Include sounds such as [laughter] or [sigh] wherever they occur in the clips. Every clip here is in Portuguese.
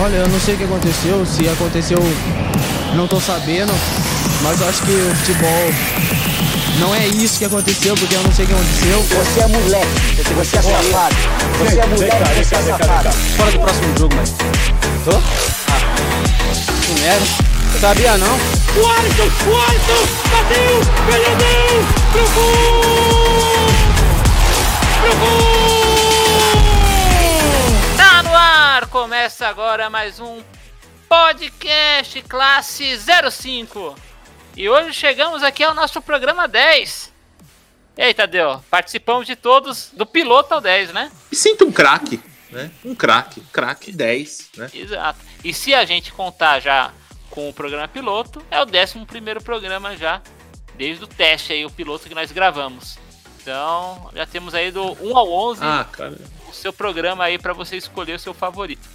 Olha, eu não sei o que aconteceu, se aconteceu, não tô sabendo, mas eu acho que o futebol não é isso que aconteceu, porque eu não sei o que aconteceu. Você é moleque, você é safado. Você é moleque, você é safado. Fora do próximo jogo, mas. Tô? Ah. Que merda. Sabia não? O Alisson, o Alisson, bateu, perdeu, pro gol! Pro gol! Ar! Começa agora mais um podcast classe 05. E hoje chegamos aqui ao nosso programa 10. E aí, Tadeu? Participamos de todos do piloto ao 10, né? Me sinto um craque, né? Um craque, craque 10, né? Exato. E se a gente contar já com o programa piloto, é o 11 programa já, desde o teste aí, o piloto que nós gravamos. Então, já temos aí do 1 ao 11 Ah, cara. O seu programa aí pra você escolher o seu favorito.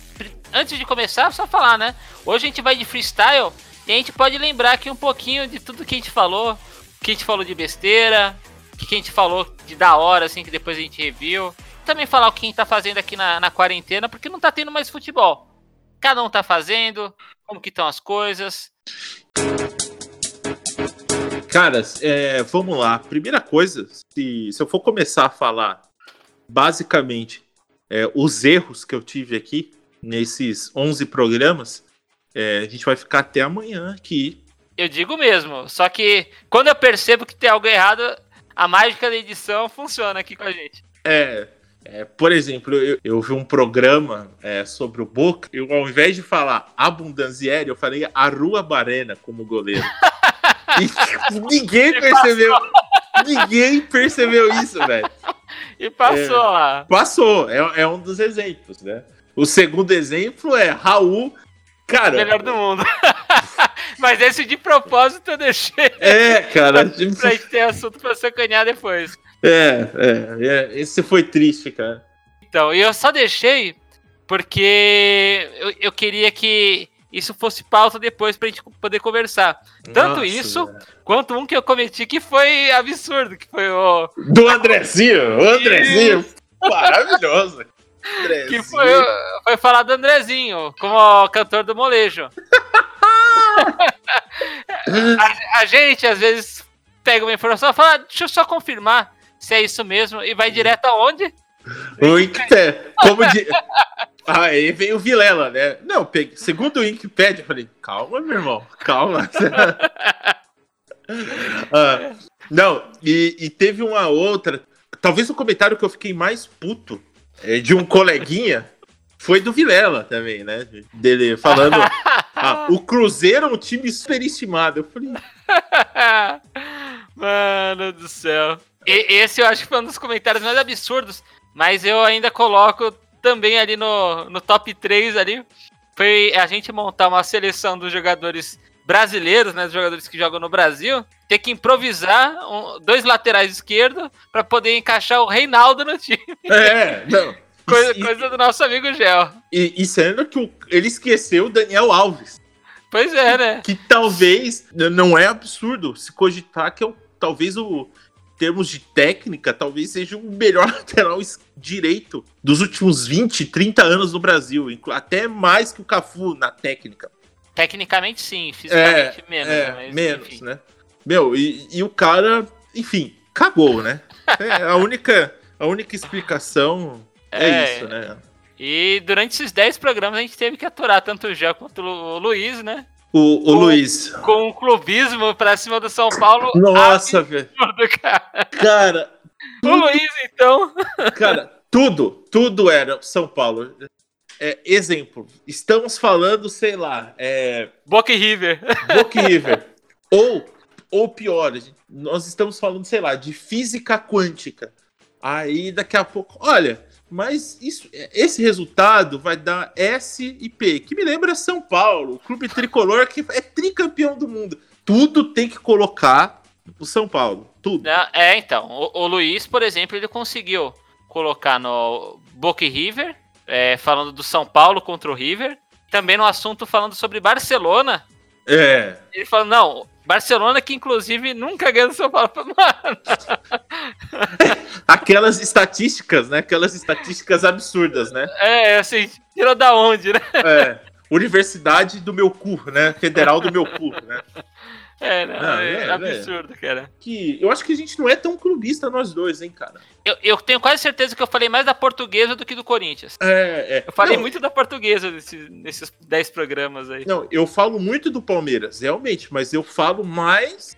Antes de começar, só falar, né? Hoje a gente vai de freestyle e a gente pode lembrar aqui um pouquinho de tudo que a gente falou, o que a gente falou de besteira, o que a gente falou de da hora, assim, que depois a gente reviu. Também falar o que a gente tá fazendo aqui na, na quarentena, porque não tá tendo mais futebol. Cada um tá fazendo, como que estão as coisas. Caras, é, vamos lá. Primeira coisa, se, se eu for começar a falar basicamente é, os erros que eu tive aqui nesses 11 programas, é, a gente vai ficar até amanhã aqui. Eu digo mesmo, só que quando eu percebo que tem algo errado, a mágica da edição funciona aqui com a gente. É, é, por exemplo, eu, eu vi um programa é, sobre o Boca, eu ao invés de falar Abundanzieri, eu falei Arua Barena como goleiro. [laughs] e ninguém percebeu. Ninguém percebeu isso, velho. E passou lá. Passou, é, é um dos exemplos, né? O segundo exemplo é Raul. Cara, Melhor do mundo. [laughs] Mas esse de propósito eu deixei é, cara. [laughs] pra gente ter assunto pra sacanear depois. É, é, é, esse foi triste, cara. Então, e eu só deixei porque eu, eu queria que isso fosse pauta depois pra gente poder conversar. Tanto Nossa, isso, velho. quanto um que eu cometi que foi absurdo, que foi o. Do Andrezinho, o Andrezinho. Maravilhoso. Andrezinho. Que foi, foi falar do Andrezinho, como cantor do molejo. [laughs] a, a gente, às vezes, pega uma informação e fala, "Ah, deixa eu só confirmar se é isso mesmo, e vai direto aonde? O Wikipedia. Como de... Aí vem o Vilela, né? Não, peguei... segundo o Wikipedia, eu falei, calma, meu irmão, calma. [laughs] Ah, não, e, e teve uma outra. Talvez o comentário que eu fiquei mais puto é, de um coleguinha foi do Vilela também, né? Dele falando. ah, o Cruzeiro é um time superestimado. Eu falei, Mano do céu. E- esse eu acho que foi um dos comentários mais absurdos, mas eu ainda coloco também ali no, no top 3 ali. Foi a gente montar uma seleção dos jogadores brasileiros, né? Dos jogadores que jogam no Brasil, ter que improvisar um- dois laterais esquerdos pra poder encaixar o Reinaldo no time. é, [laughs] não. Coisa, coisa do nosso amigo Gel. E, e sendo que o- ele esqueceu o Daniel Alves. Pois é, né? que talvez n- não é absurdo se cogitar que é o, talvez o termos de técnica, talvez seja o melhor [laughs] lateral direito dos últimos 20, 30 anos no Brasil, até mais que o Cafu na técnica. Tecnicamente sim, fisicamente menos. é, né? Mas, menos, enfim. né? Meu, e, e o cara, enfim, cagou, né? [laughs] É, a única a única explicação é, É. isso, né? E durante esses 10 programas a gente teve que aturar tanto o Gel quanto o Luiz, né? O, o O- Luiz. Com um clubismo pra cima do São Paulo. Nossa, velho. cara. Cara, O Luiz, então. Cara, tudo, tudo era São Paulo. É, exemplo, estamos falando, sei lá, é, Boca e River. Boca e River. ou, ou pior, nós estamos falando, sei lá, de física quântica. Aí daqui a pouco, olha, mas isso, esse resultado vai dar S e P, que me lembra São Paulo, o clube tricolor que é tricampeão do mundo. Tudo tem que colocar o São Paulo, tudo. Não, É, então. O, o Luiz, por exemplo, ele conseguiu colocar no Boca River, é, falando do São Paulo contra o River. Também no assunto falando sobre Barcelona. É, Ele falou, não, Barcelona que inclusive nunca ganhou do São Paulo. Mano, [laughs] aquelas estatísticas, né? Aquelas estatísticas absurdas, né? é, assim, tirou da onde, né? É. Universidade do meu cu, né? Federal do meu cu, né? É, não, Não, é, é, absurdo, cara. Que eu acho que a gente não é tão clubista nós dois, hein, cara? Eu, eu tenho quase certeza que eu falei mais da portuguesa do que do Corinthians. É, é. Eu falei Não, muito da portuguesa nesse- nesses 10 programas aí. Não, eu falo muito do Palmeiras, realmente, mas eu falo mais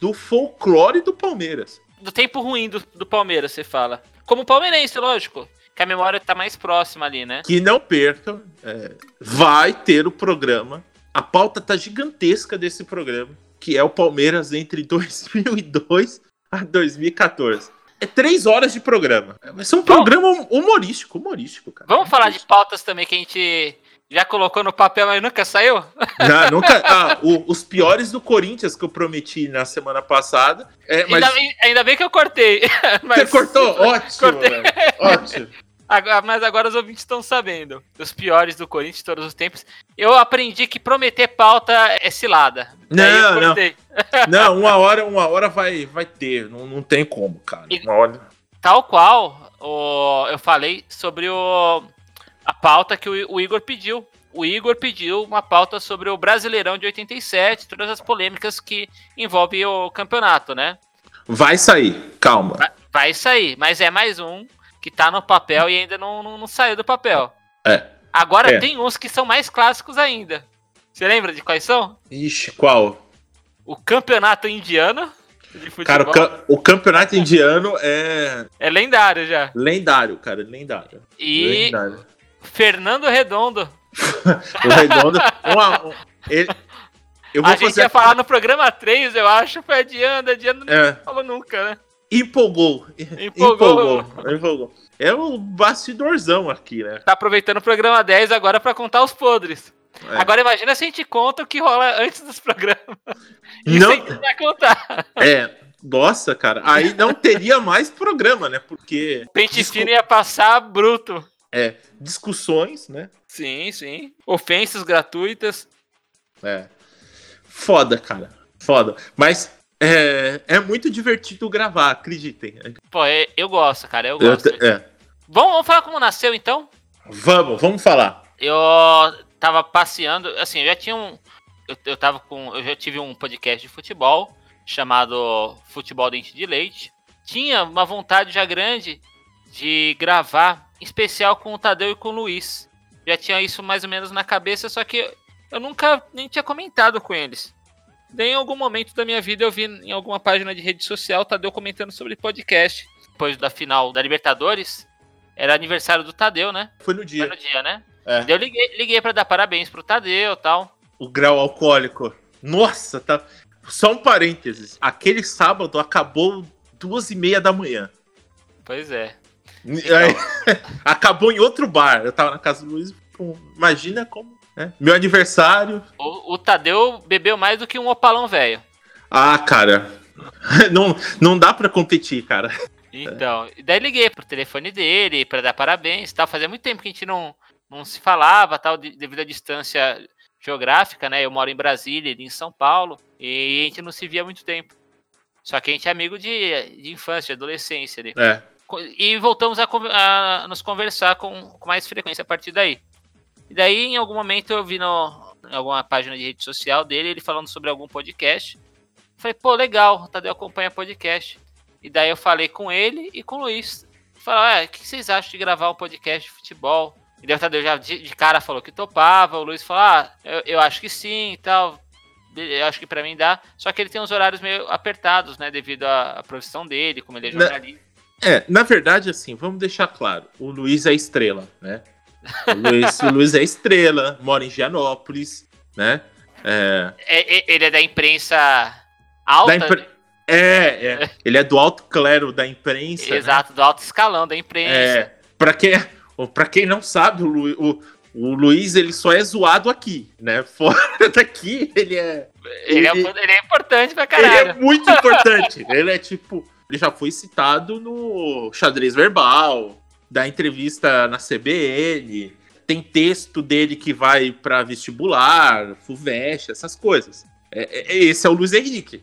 do folclore do Palmeiras. Do tempo ruim do, do Palmeiras, você fala. Como palmeirense, lógico. Que a memória tá mais próxima ali, né? Que não percam, é, vai ter o programa. A pauta tá gigantesca desse programa, que é o Palmeiras entre [laughs] 2002 a 2014. É três horas de programa. Vai ser um programa humorístico, humorístico, cara. Vamos falar de pautas também que a gente já colocou no papel, mas nunca saiu? [laughs] Já, nunca, ah, o- os piores do Corinthians que eu prometi na semana passada. É, mas Ainda, bem- ainda bem que eu cortei. [laughs] você Mas- cortou? Ótimo. Ótimo. Agora- mas agora os ouvintes estão sabendo. Os piores do Corinthians de todos os tempos. Eu aprendi que prometer pauta é cilada. Não, não. [laughs] Não, uma hora, uma hora vai, vai ter. Não, não tem como, cara. E- Uma hora. Tal qual o, eu falei sobre o, a pauta que o, o Igor pediu. O Igor pediu uma pauta sobre o Brasileirão de 87, todas as polêmicas que envolvem o campeonato, né? Vai sair, calma. Vai, vai sair, mas é mais um que tá no papel e ainda não, não, não saiu do papel. É. Agora É. tem uns que são mais clássicos ainda. Você lembra de quais são? Ixi, qual? O campeonato indiano de futebol Cara, o, cam- o campeonato indiano é é lendário já. lendário, cara. Lendário. E Lendário. Fernando Redondo. [laughs] O Redondo. uma- um- ele- eu vou a gente fazer. ia falar no programa 3, eu acho, foi adiando, adiando, não É, falou nunca, né? empolgou. Empolgou. Empolgou. Empolgou. É o bastidorzão aqui, né? Tá aproveitando o programa 10 agora pra contar os podres. É. Agora imagina se a gente conta o que rola antes dos programas. Isso [laughs] Não- a gente vai contar. É. Nossa, cara. Aí não teria mais programa, né? Porque. Pente discu- fino ia passar bruto. É, discussões, né? Sim, sim. Ofensas gratuitas. É. Foda, cara. Foda. Mas é, é muito divertido gravar, acreditem. Pô, é- eu gosto, cara, eu Eu gosto. te- é. Vamos, vamos falar como nasceu, então? Vamos, vamos falar. Eu tava passeando, assim, eu já tinha um. Eu, eu tava com. Eu já tive um podcast de futebol chamado Futebol Dente de Leite. Tinha uma vontade já grande de gravar, em especial com o Tadeu e com o Luiz. Já tinha isso mais ou menos na cabeça, só que eu nunca nem tinha comentado com eles. Daí, em algum momento da minha vida, eu vi em alguma página de rede social o Tadeu comentando sobre podcast. Depois da final da Libertadores, era aniversário do Tadeu, né? Foi no Foi dia. no dia, né? É. Eu liguei, liguei para dar parabéns pro Tadeu e tal. O grau alcoólico. Nossa, tá. Só um parênteses. Aquele sábado acabou duas e meia da manhã. Pois é. Aí, [laughs] acabou em outro bar. Eu tava na casa do Luiz. Imagina como. né? Meu aniversário. O, o Tadeu bebeu mais do que um opalão velho. Ah, cara. [laughs] Não, não dá pra competir, cara. Então, daí liguei pro telefone dele para dar parabéns e tal. Fazia muito tempo que a gente não, não se falava, tal, de- devido à distância geográfica, né? Eu moro em Brasília, ele em São Paulo, e a gente não se via há muito tempo. Só que a gente é amigo de, de infância, de adolescência ali. É. E voltamos a, a nos conversar com, com mais frequência a partir daí. E daí, em algum momento, eu vi no, em alguma página de rede social dele, ele falando sobre algum podcast. Falei, pô, legal, o Tadeu acompanha podcast. E daí eu falei com ele e com o Luiz. Falei, ah, o que vocês acham de gravar um podcast de futebol? E o Tadeu já de, de cara falou que topava. O Luiz falou, ah, eu, eu acho que sim e tal. Eu acho que pra mim dá. Só que ele tem uns horários meio apertados, né? Devido à, à profissão dele, como ele é Né? jornalista. É, na verdade, assim, vamos deixar claro. O Luiz é estrela, né? O Luiz, o Luiz é estrela, mora em Gianópolis, né? É, É, é- ele é da imprensa alta, Da impre- né? é, é. Ele é do alto clero da imprensa. né? exato, do alto escalão da imprensa. É, pra, quem, pra quem não sabe, o, Lu- o, o Luiz ele só é zoado aqui, né? [laughs] Fora daqui, ele é. ele, é, ele- ele é importante pra Ele é caralho. muito [laughs] importante. ele é tipo. Ele já foi citado no xadrez verbal, da entrevista na CBN. Tem texto dele que vai pra vestibular, FUVEST, essas coisas. É- é- esse é o Luiz Henrique,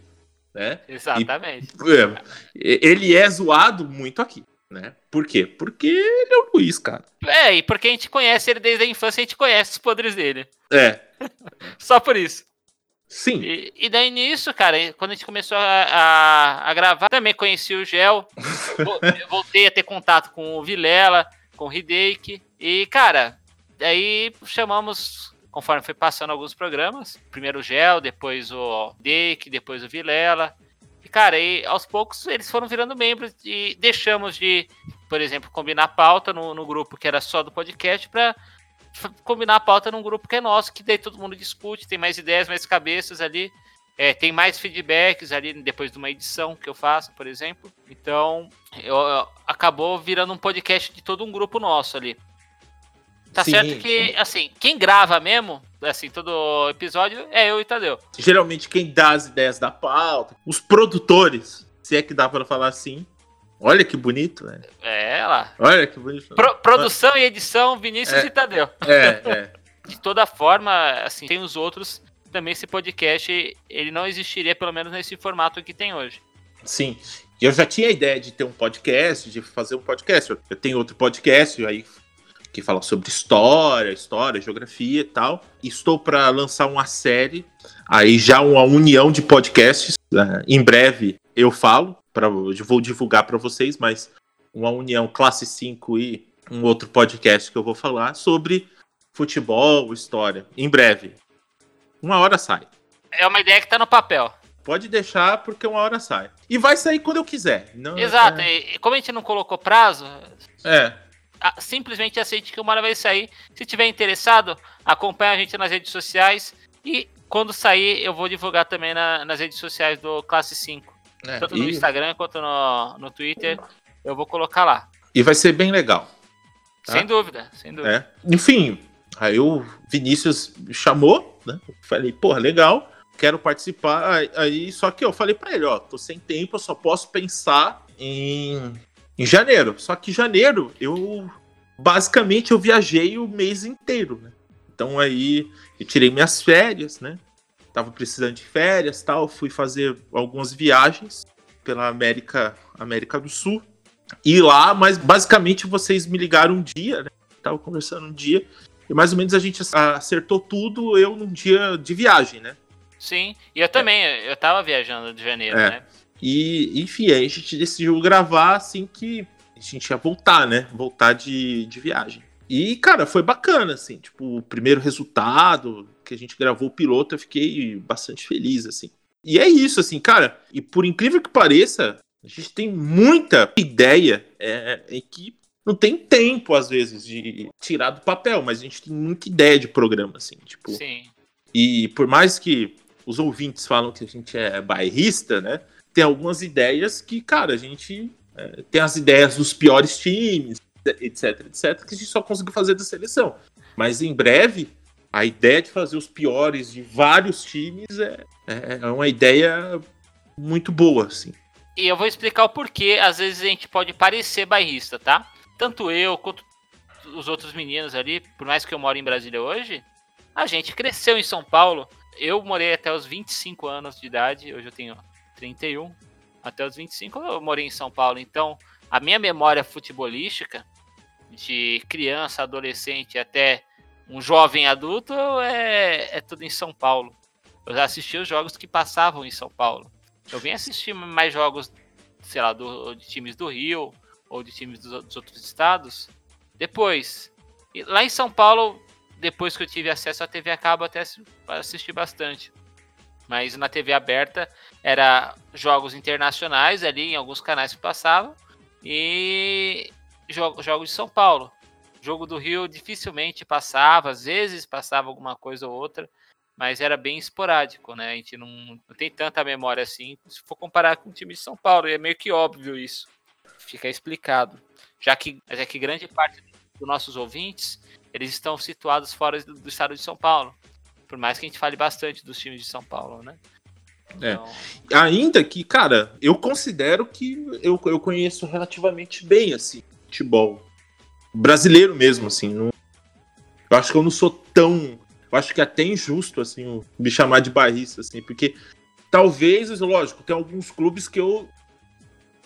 né? Exatamente. É, ele é zoado muito aqui. Né? Por quê? Porque ele é o Luiz, cara. É, e porque a gente conhece ele desde a infância, a gente conhece os podres dele. É. [laughs] Só por isso. Sim. E, e daí nisso, cara, quando a gente começou a, a, a gravar, também conheci o Gel. [laughs] voltei a ter contato com o Vilela, com o Hideki. E, cara, daí chamamos, conforme foi passando alguns programas, primeiro o Gel, depois o Hideki, depois o Vilela. E, cara, e aos poucos eles foram virando membros e deixamos de, por exemplo, combinar pauta no, no grupo que era só do podcast para [laughs] combinar a pauta num grupo que é nosso, que daí todo mundo discute, tem mais ideias, mais cabeças ali. É, tem mais feedbacks ali depois de uma edição que eu faço, por exemplo. Então, eu, eu, acabou virando um podcast de todo um grupo nosso ali. Tá sim, certo que, sim. assim, quem grava mesmo, assim, todo episódio é eu e Tadeu. Geralmente quem dá as ideias da pauta, os produtores, se é que dá para falar assim, Olha que bonito, velho. É, lá. Olha que bonito. Pro, produção e edição, Vinícius é, e Tadeu. É, [laughs] é. De toda forma, assim, tem os outros. Também esse podcast, ele não existiria, pelo menos nesse formato que tem hoje. Sim. Eu já tinha a ideia de ter um podcast, de fazer um podcast. Eu tenho outro podcast aí que fala sobre história, história, geografia e tal. Estou para lançar uma série, aí já uma união de podcasts. Né? Em breve eu falo, para vou divulgar para vocês, mas uma união classe 5 e um outro podcast que eu vou falar sobre futebol, história, em breve. Uma hora sai. É uma ideia que tá no papel. Pode deixar porque uma hora sai. E vai sair quando eu quiser. Não, Exato. É... E como a gente não colocou prazo, é. Simplesmente aceite que uma hora vai sair. Se tiver interessado, acompanhe a gente nas redes sociais e quando sair eu vou divulgar também na, nas redes sociais do Classe 5. É, Tanto no e... Instagram quanto no, no Twitter, eu vou colocar lá. E vai ser bem legal. Tá? Sem dúvida, sem dúvida. É. Enfim, aí o Vinícius me chamou, né? Falei, porra, legal, quero participar. Aí, só que eu falei para ele, ó, tô sem tempo, eu só posso pensar em, em janeiro. Só que janeiro, eu basicamente eu viajei o mês inteiro, né? Então aí eu tirei minhas férias, né? tava precisando de férias tal, fui fazer algumas viagens pela América, América do Sul. E lá, mas basicamente vocês me ligaram um dia, né? Tava conversando um dia, e mais ou menos a gente acertou tudo eu num dia de viagem, né? Sim, e eu também, é. eu tava viajando de janeiro, é. né? E, enfim, aí a gente decidiu gravar assim que a gente ia voltar, né? Voltar de, de viagem. E, cara, foi bacana, assim, tipo, o primeiro resultado que a gente gravou o piloto, eu fiquei bastante feliz, assim. E é isso, assim, cara, e por incrível que pareça, a gente tem muita ideia é, é que não tem tempo, às vezes, de tirar do papel, mas a gente tem muita ideia de programa, assim, tipo. Sim. E por mais que os ouvintes falam que a gente é bairrista, né? Tem algumas ideias que, cara, a gente é, tem as ideias dos piores times, etc, etc, que a gente só conseguiu fazer da seleção. Mas em breve, a ideia de fazer os piores de vários times é, é, é uma ideia muito boa, assim. E eu vou explicar o porquê, às vezes a gente pode parecer bairrista, tá? Tanto eu quanto os outros meninos ali, por mais que eu moro em Brasília hoje, a gente cresceu em São Paulo. Eu morei até os 25 anos de idade, hoje eu tenho 31. Até os 25 eu morei em São Paulo, então a minha memória futebolística de criança, adolescente até um jovem adulto é, é tudo em São Paulo. Eu já assisti os jogos que passavam em São Paulo. Eu vim assistir mais jogos, sei lá, do, de times do Rio ou de times dos, dos outros estados. Depois, lá em São Paulo, depois que eu tive acesso à TV a cabo, até assisti bastante. Mas na TV aberta era jogos internacionais ali em alguns canais que passavam e jogo, jogo de São Paulo. Jogo do Rio dificilmente passava, às vezes passava alguma coisa ou outra, mas era bem esporádico, né? A gente não, não tem tanta memória assim, se for comparar com o time de São Paulo, é meio que óbvio isso. Fica explicado. Já que, já que grande parte dos nossos ouvintes, eles estão situados fora do estado de São Paulo. Por mais que a gente fale bastante dos times de São Paulo, né? É. Então... Ainda que, cara, eu considero que eu, eu conheço relativamente bem, assim, futebol brasileiro mesmo, assim. Não... Eu acho que eu não sou tão. Eu acho que é até injusto, assim, me chamar de barrista, assim, porque talvez, lógico, tem alguns clubes que eu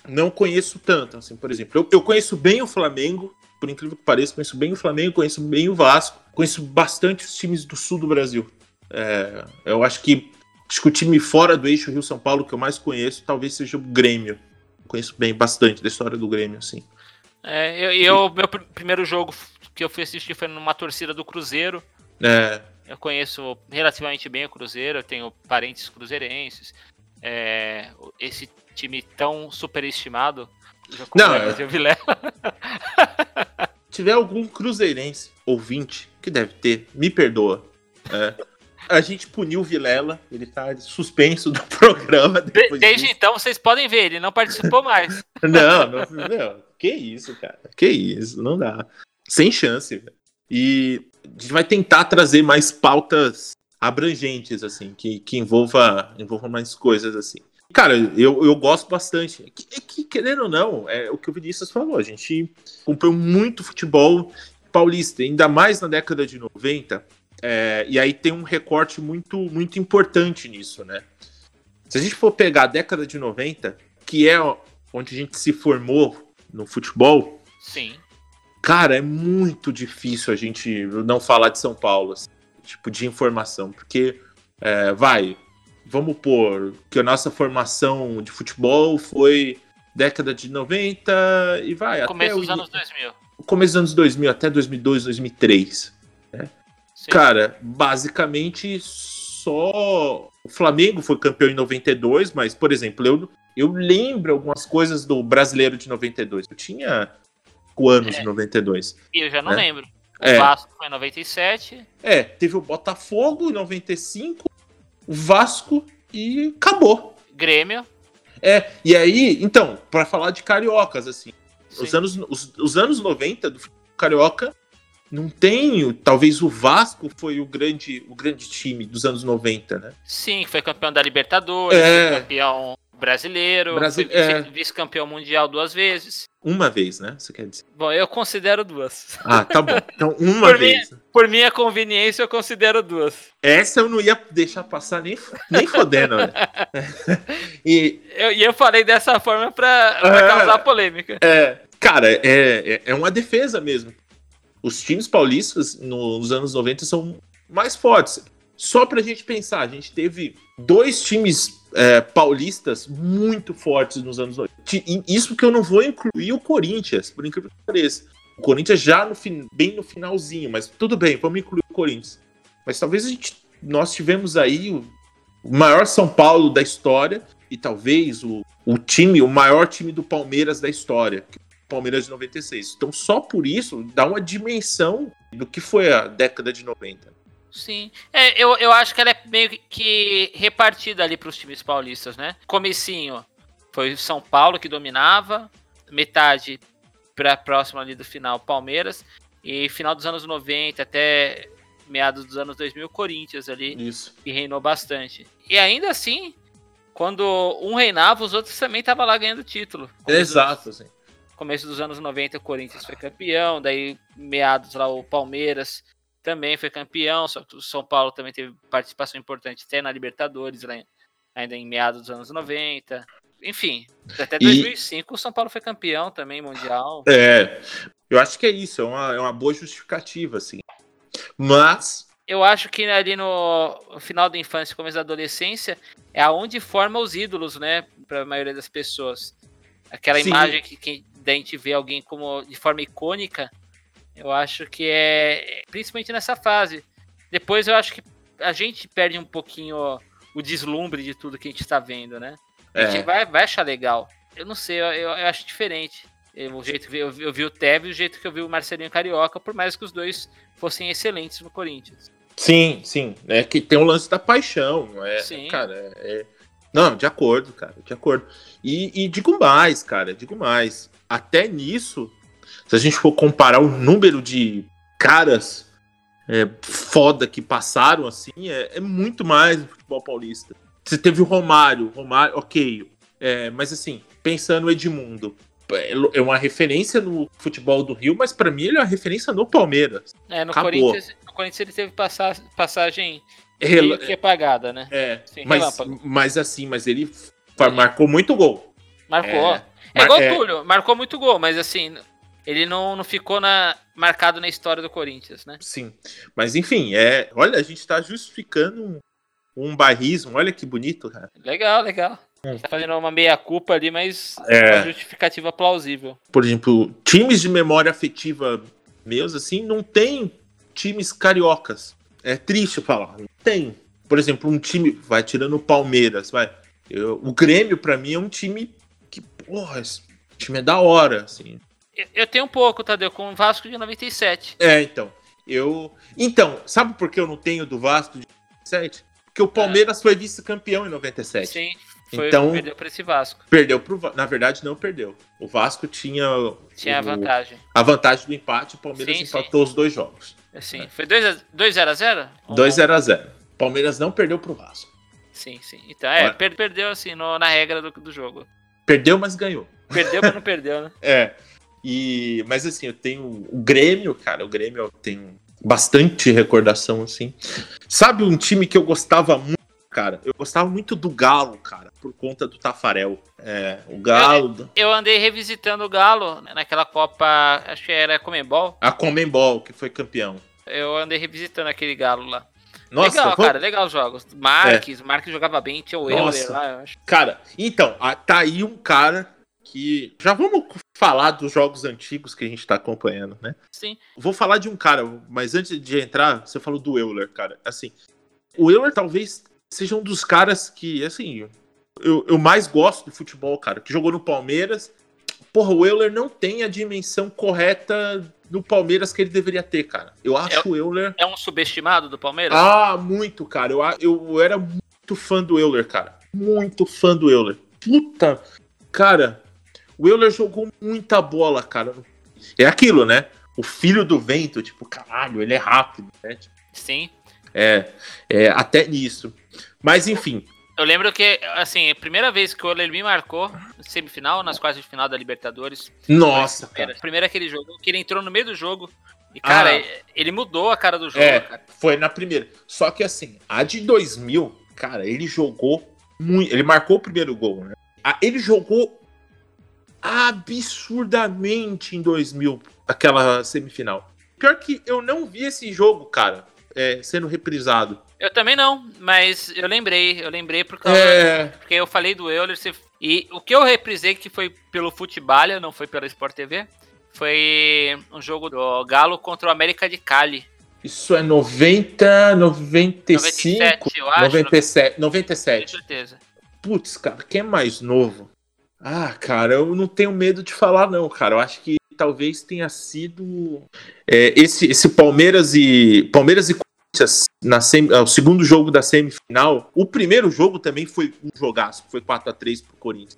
não conheço tanto, assim, por exemplo. Eu, eu conheço bem o Flamengo, por incrível que pareça, conheço bem o Flamengo, conheço bem o Vasco, conheço bastante os times do sul do Brasil. É, eu acho que, acho que o time fora do eixo Rio-São Paulo que eu mais conheço talvez seja o Grêmio. Conheço bem bastante da história do Grêmio, assim. É, eu, eu, meu pr- primeiro jogo que eu fui assistir foi numa torcida do Cruzeiro. É, Eu conheço relativamente bem o Cruzeiro, eu tenho parentes cruzeirenses. É, esse time tão superestimado. Não, é Brasil Vilela. tiver algum cruzeirense ouvinte, que deve ter, me perdoa. É. A gente puniu o Vilela, ele tá suspenso do programa Desde disso. então, vocês podem ver, ele não participou mais. [laughs] Não, não, não, que isso, cara. Que isso, não dá. Sem chance, velho. E a gente vai tentar trazer mais pautas abrangentes, assim, que, que envolva, envolva mais coisas, assim. Cara, eu, eu gosto bastante. É que, é que, querendo ou não, é o que o Vinícius falou. A gente comprou muito futebol paulista, ainda mais na década de 90. é, e aí tem um recorte muito, muito importante nisso, né? Se a gente for pegar a década de 90, que é onde a gente se formou no futebol, Sim. cara, é muito difícil a gente não falar de São Paulo, assim, tipo, de informação, porque, é, vai, vamos pôr que a nossa formação de futebol foi década de 90 e vai Começo até dos o, anos 2000. começo dos anos 2000, até 2002, 2003. Sim. Cara, basicamente só o Flamengo foi campeão em 92, mas, por exemplo, eu, eu lembro algumas coisas do brasileiro de 92. Eu tinha 5 anos É. em 92. E eu já não É. lembro. O É. Vasco foi em 97. É, teve o Botafogo em 95, o Vasco e acabou. Grêmio. É, e aí, então, pra falar de cariocas, assim, os anos, os, os anos 90 do carioca não tem, talvez o Vasco foi o grande, o grande time dos anos 90, né? Sim, foi campeão da Libertadores, É. foi campeão brasileiro, Brasi- é. vice- vice-campeão mundial duas vezes. Uma vez, né? Você quer dizer? Bom, eu considero duas. Ah, tá bom. Então, [laughs] uma Por vez. Por minha conveniência, eu considero duas. Essa eu não ia deixar passar nem, nem fodendo, né? [laughs] E, Eu- E eu, falei dessa forma pra, pra É. causar polêmica. é, cara, é, é, é uma defesa mesmo. Os times paulistas no- nos anos 90 são mais fortes. Só pra gente pensar, a gente teve dois times é, paulistas muito fortes nos anos 90. Ti- e Isso que eu não vou incluir o Corinthians, por incrível que pareça. O Corinthians já no fin- bem no finalzinho, mas tudo bem, vamos incluir o Corinthians. Mas talvez a gente, nós tivemos aí o, maior São Paulo da história e talvez o, o time, o maior time do Palmeiras da história, é o Palmeiras de 96. Então só por isso dá uma dimensão do que foi a década de 90. Sim. É, eu, eu acho que ela é meio que repartida ali pros times paulistas, né? Comecinho foi São Paulo que dominava, metade pra próxima ali do final, Palmeiras, e final dos anos 90 até meados dos anos 2000, Corinthians ali, Isso. que reinou bastante. E ainda assim, quando um reinava, os outros também estavam lá ganhando título. Dos- Exato, assim. começo dos anos 90 o Corinthians foi campeão, daí meados lá o Palmeiras também foi campeão, só que o São Paulo também teve participação importante até na Libertadores, lá em- ainda em meados dos anos 90. Enfim, até E- 2005 o São Paulo foi campeão também mundial. É, eu acho que é isso, é uma, é uma boa justificativa, assim. Mas, Eu acho que ali no final da infância e começo da adolescência é aonde forma os ídolos, né, para a maioria das pessoas. Aquela Sim. imagem que, que da gente vê alguém como de forma icônica, eu acho que é principalmente nessa fase. Depois eu acho que a gente perde um pouquinho o deslumbre de tudo que a gente está vendo, né? A gente é, vai, vai achar legal. Eu não sei, eu, eu- eu acho diferente. Eu, o jeito que eu, vi- eu vi o Tevez e o jeito que eu vi o Marcelinho Carioca, por mais que os dois fossem excelentes no Corinthians. sim, sim, é que tem o lance da paixão, não é? Sim. Cara, é, é- Não, de acordo, cara, de acordo. E, e digo mais, cara, digo mais. Até nisso, se a gente for comparar o número de caras é, foda que passaram, assim, é, é muito mais no futebol paulista. Você teve o Romário, Romário, ok. É, mas assim, pensando no Edmundo, é uma referência no futebol do Rio, mas pra mim ele é uma referência no Palmeiras. É, no Acabou. Corinthians, no Corinthians ele teve passa- passagem Rel- meio que apagada, né? É, Sim, mas, relâmpago. mas assim, mas ele marcou muito gol. Marcou. É. É igual é- o Túlio, marcou muito gol, mas assim, ele não, não ficou na, marcado na história do Corinthians, né? Sim. Mas enfim, é. Olha, a gente tá justificando um, um barrismo. Olha que bonito, cara. Legal, legal. Tá fazendo uma meia-culpa ali, mas É. uma justificativa plausível. Por exemplo, times de memória afetiva meus, assim, não tem times cariocas. É triste falar. Não tem. Por exemplo, um time. Vai tirando o Palmeiras, vai. Eu- o Grêmio, pra mim, é um time que, porra, esse time é da hora, assim. Eu, tenho um pouco, Tadeu, com o Vasco de 97. É, então. Eu. Então, sabe por que eu não tenho do Vasco de 97? Porque o Palmeiras foi vice-campeão em 97. Sim, foi, Então- perdeu pra esse Vasco. Perdeu pro Na verdade, não perdeu. O Vasco tinha. Tinha a o- vantagem. A vantagem do empate, o Palmeiras Sim, empatou os dois jogos. Assim, foi 2x0? 2x0. Palmeiras não perdeu pro Vasco. Sim, sim. Então, é, per- perdeu assim no- na regra do, do jogo. Perdeu, mas ganhou. Perdeu, mas não perdeu, né? [laughs] É. E, mas assim, eu tenho o Grêmio, cara. O Grêmio eu tenho bastante recordação, assim. Sabe um time que eu gostava muito, cara? Eu gostava muito do Galo, cara, por conta do Tafarel. É, o Galo, Eu andei revisitando o Galo naquela Copa, acho que era Comembol. a Comembol, que foi campeão. Eu andei revisitando aquele Galo lá. Nossa, legal, vamos- cara, legal os jogos. Marques, Marques jogava bem, tinha o. Euler lá, eu acho. Cara, então, tá aí um cara que. Já vamos falar dos jogos antigos que a gente tá acompanhando, né? Sim. Vou falar de um cara, mas antes de entrar, você falou do Euler, cara. Assim, o Euler talvez seja um dos caras que, assim, eu, eu mais gosto do futebol, cara, que jogou no Palmeiras. Porra, o Euler não tem a dimensão correta no Palmeiras que ele deveria ter, cara. Eu acho o Euler. É um subestimado do Palmeiras? Ah, muito, cara. Eu, eu era muito fã do Euler, cara. Muito fã do Euler. Puta, cara, o Euler jogou muita bola, cara. É aquilo, né? O filho do vento, tipo, caralho, ele é rápido, né? Tipo, Sim. É, é até nisso. Mas enfim, Eu lembro que, assim, a primeira vez que o Euler me marcou, semifinal, nas quartas de final da Libertadores. nossa, Primeira, cara. primeiro aquele jogo, que ele entrou no meio do jogo. E, cara, Ah. ele mudou a cara do jogo, É, cara. foi na primeira. Só que assim, a de 2000, cara, ele jogou muito. Ele marcou o primeiro gol, né? Ah, Ele jogou absurdamente em 2000, aquela semifinal. Pior que eu não vi esse jogo, cara, é, sendo reprisado. Eu também não, mas eu lembrei, eu lembrei por causa. É, Porque eu falei do Euler. E o que eu reprisei, que foi pelo Futebalha, não foi pela Sport TV, foi um jogo do Galo contra o América de Cali. isso é 90, 95, 97, eu acho. 97, Com 97. certeza. Putz, cara, quem é mais novo? Ah, cara, eu não tenho medo de falar, não, cara. Eu acho que talvez tenha sido é, esse, esse Palmeiras e Palmeiras e Corinthians na semi- ah, o segundo jogo da semifinal. O primeiro jogo também foi um jogaço, foi 4 a 3 pro Corinthians.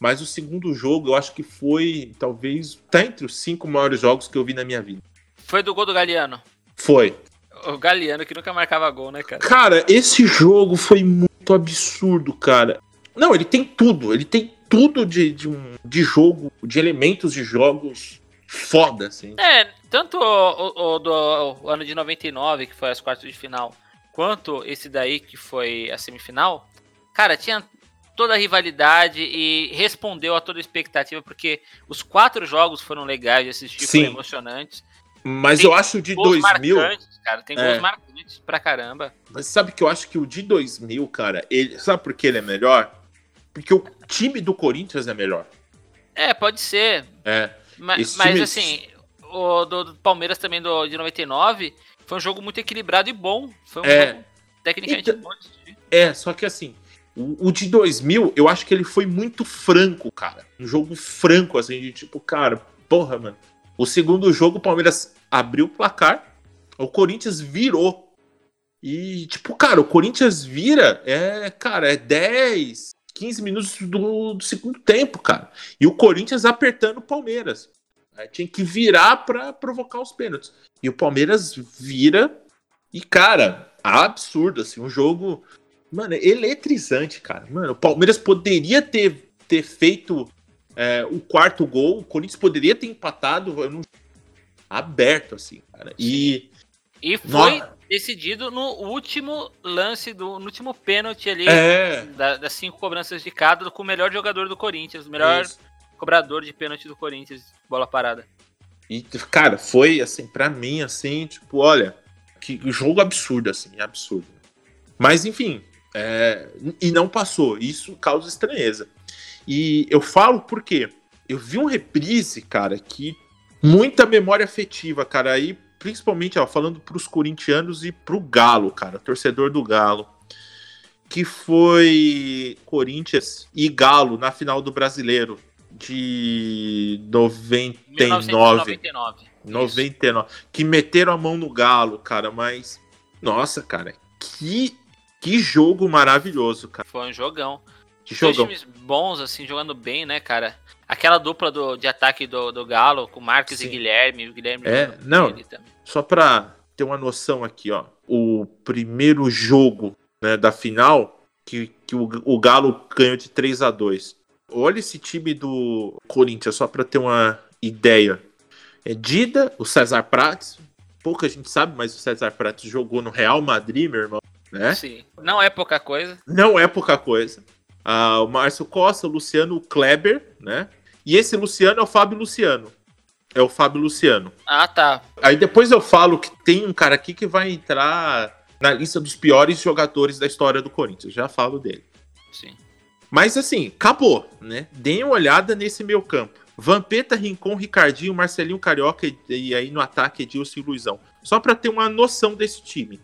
Mas o segundo jogo, eu acho que foi talvez tá entre os cinco maiores jogos que eu vi na minha vida. Foi do gol do Galeano. Foi. O Galeano que nunca marcava gol, né, cara? Cara, esse jogo foi muito absurdo, cara. Não, ele tem tudo. Ele tem tudo de, de, um, de jogo, de elementos de jogos foda, assim. É, tanto o, o- o do o ano de 99, que foi as quartas de final, quanto esse daí, que foi a semifinal, cara, tinha toda a rivalidade e respondeu a toda a expectativa, porque os quatro jogos foram legais de assistir, Sim. foram emocionantes. Mas Tem eu acho de Gols 2000. marcantes, cara, tem É. gols marcantes pra caramba. Mas sabe que eu acho que o de 2000, cara, ele, sabe por que ele é melhor? Porque o time do Corinthians é melhor. É, pode ser, É. ma- Esse mas, time- assim, o do, do Palmeiras também do, de 99 foi um jogo muito equilibrado e bom. Foi um É. jogo tecnicamente Então- bom. É, só que assim, o, o de 2000, eu acho que ele foi muito franco, cara. Um jogo franco, assim, de tipo, cara, porra, mano. O segundo jogo, o Palmeiras abriu o placar, o Corinthians virou. E, tipo, cara, o Corinthians vira, é, cara, é 10, 15 minutos do, do segundo tempo, cara. E o Corinthians apertando o Palmeiras. Aí tinha que virar pra provocar os pênaltis. E o Palmeiras vira e, cara, absurdo, assim, um jogo, mano, eletrizante, cara. Mano, o Palmeiras poderia ter, ter feito é, o quarto gol, o Corinthians poderia ter empatado aberto, assim, cara. E, E foi Nossa. decidido no último lance, do, no último pênalti ali, é, da- das cinco cobranças de cada, com o melhor jogador do Corinthians, o melhor isso. cobrador de pênalti do Corinthians, bola parada. E, cara, foi assim, pra mim, assim, tipo, olha, que jogo absurdo, assim, absurdo. Mas, enfim, é, e não passou. Isso causa estranheza. E eu falo porque eu vi um reprise, cara, que muita memória afetiva, cara, aí principalmente, ó, falando pros corintianos e pro Galo, cara, torcedor do Galo, que foi Corinthians e Galo na final do Brasileiro de 99. 1999. 99. Que meteram a mão no Galo, cara, mas nossa, cara, que que jogo maravilhoso, cara. Foi um jogão. Que Dois jogão. times bons, assim, jogando bem, né, cara? Aquela dupla do, de ataque do, do Galo, com Marques Sim. e Guilherme. O Guilherme É, não. Só pra ter uma noção aqui, ó. O primeiro jogo né, da final, que, que o, o Galo ganhou de 3 a 2 Olha esse time do Corinthians, só pra ter uma ideia. É Dida, o César Prates. Pouca gente sabe, mas o César Prates jogou no Real Madrid, meu irmão. Né? Sim. Não é pouca coisa. Não é pouca coisa. Ah, o Márcio Costa, o Luciano Kleber, né? E esse Luciano é o Fábio Luciano. É o Fábio Luciano. Ah, tá. Aí depois eu falo que tem um cara aqui que vai entrar na lista dos piores jogadores da história do Corinthians. Já falo dele. Sim. Mas assim, acabou, né? Deem uma olhada nesse meio campo. Vampeta, Rincon, Ricardinho, Marcelinho Carioca e, e aí no ataque Edilson e Luizão. Só pra ter uma noção desse time.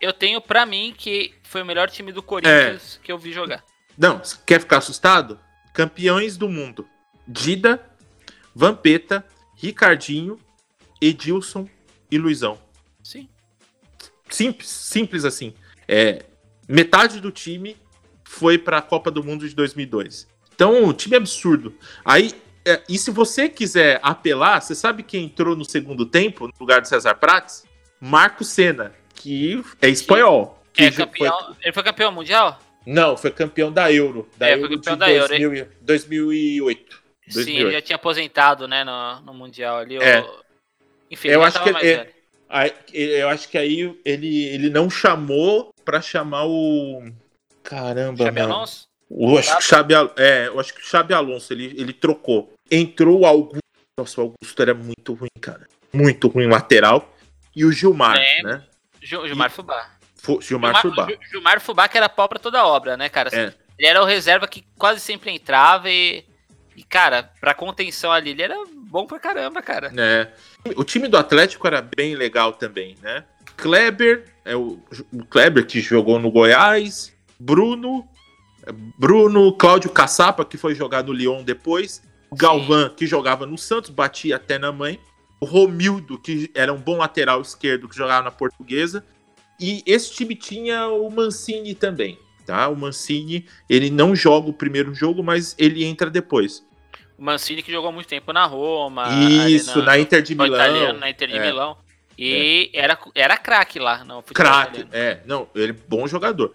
Eu tenho pra mim que foi o melhor time do Corinthians que eu vi jogar. Não, quer ficar assustado? Campeões do mundo. Dida, Vampeta, Ricardinho, Edilson e Luizão. Sim. Simples, simples assim. É, metade do time foi para a Copa do Mundo de 2002. Então, o time absurdo. Aí, é, e se você quiser apelar, você sabe quem entrou no segundo tempo, no lugar de César Prates? Marco Senna, que é espanhol. Que É campeão. foi- Ele foi campeão mundial? não, foi campeão da Euro. Da É, foi Euro campeão de da Euro, 2000 e- 2008. Sim, 2008. ele já tinha aposentado, né, no, no Mundial ali. É. o- Enfim, Eu acho que mais é-. Aí, eu acho que aí ele, ele não chamou pra chamar o. Caramba, Xabi mano. Alonso? Eu acho que o Xabi, é, eu acho que o Xabi Alonso ele, ele trocou. Entrou o Augusto. Nossa, o Augusto era muito ruim, cara. Muito ruim lateral. E o Gilmar, Lembro. né? Gil- Gilmar Fubá. Fu- Gilmar Fubá. Gil- Gilmar Fubá que era pau pra toda obra, né, cara? É. Ele era o reserva que quase sempre entrava e, e, cara, pra contenção ali, ele era bom pra caramba, cara. É. O time do Atlético era bem legal também, né? Kleber, é o, o Kleber que jogou no Goiás, Bruno, Bruno, Cláudio Caçapa, que foi jogar no Lyon depois, o Galvão, que jogava no Santos, batia até na mãe, o Romildo, que era um bom lateral esquerdo, que jogava na Portuguesa, e esse time tinha o Mancini também, tá? O Mancini, ele não joga o primeiro jogo, mas ele entra depois. O Mancini que jogou muito tempo na Roma. Isso, ali na Inter de Milão. italiano, na Inter de É. Milão. E era, era craque lá futebol Craque, é, não, ele é bom jogador.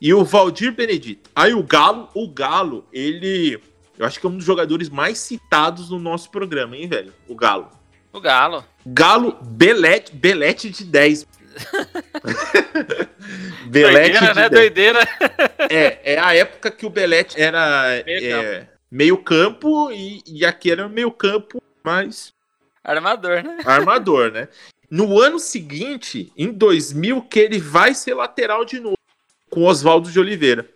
E o Valdir Benedito. Aí o Galo, o Galo, ele. Eu acho que é um dos jogadores mais citados no nosso programa, hein, velho? O Galo. O Galo. Galo, Belete, Belete de 10. [laughs] Belete Doideira, de né? 10. Doideira. É, é a época que o Belete era Meio é, meio campo e, e aqui era meio campo, mas Armador, né? armador, né? No ano seguinte, em 2000, que ele vai ser lateral de novo, com Oswaldo de Oliveira.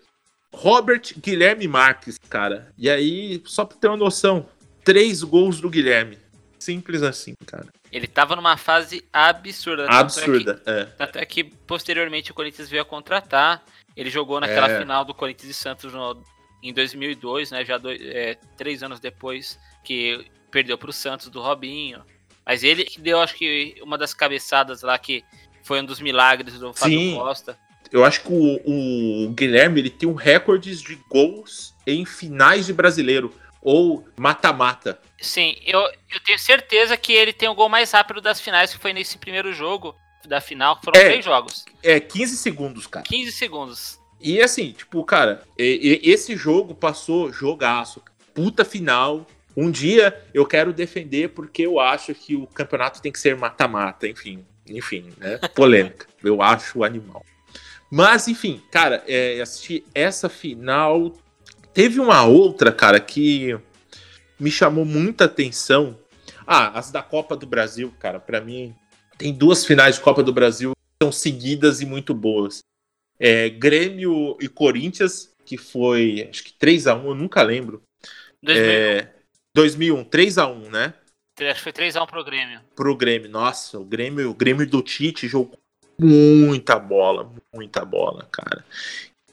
Robert Guilherme Marques, cara. E aí, só pra ter uma noção, três gols do Guilherme. Simples assim, cara. Ele tava numa fase absurda. Tanto é Absurda. É. que- Tanto é que posteriormente o Corinthians veio a contratar. Ele jogou naquela É. final do Corinthians e Santos no- em 2002, né? Já dois, é, três anos depois que perdeu pro Santos do Robinho. Mas ele que deu, acho que, uma das cabeçadas lá que foi um dos milagres do Fábio Sim. Costa. Eu acho que o, o Guilherme ele tem um recorde de gols em finais de brasileiro ou mata-mata. Sim, eu, eu tenho certeza que ele tem o gol mais rápido das finais, que foi nesse primeiro jogo da final, que foram É. três jogos. É 15 segundos, cara. 15 segundos. E assim, tipo, cara, esse jogo passou jogaço. Puta final. Um dia eu quero defender porque eu acho que o campeonato tem que ser mata-mata, enfim. Enfim, né? [laughs] Polêmica. eu acho o animal. Mas, enfim, cara, é, assisti essa final. Teve uma outra, cara, que me chamou muita atenção. Ah, as da Copa do Brasil, cara, para mim tem duas finais de Copa do Brasil que são seguidas e muito boas. É, Grêmio e Corinthians, que foi acho que 3 a 1 eu nunca lembro. 2001. É, 2001, 3 a 1 né? Acho que foi 3x1 pro Grêmio. Pro Grêmio. Nossa, o Grêmio, o Grêmio do Tite jogou muita bola, muita bola, cara.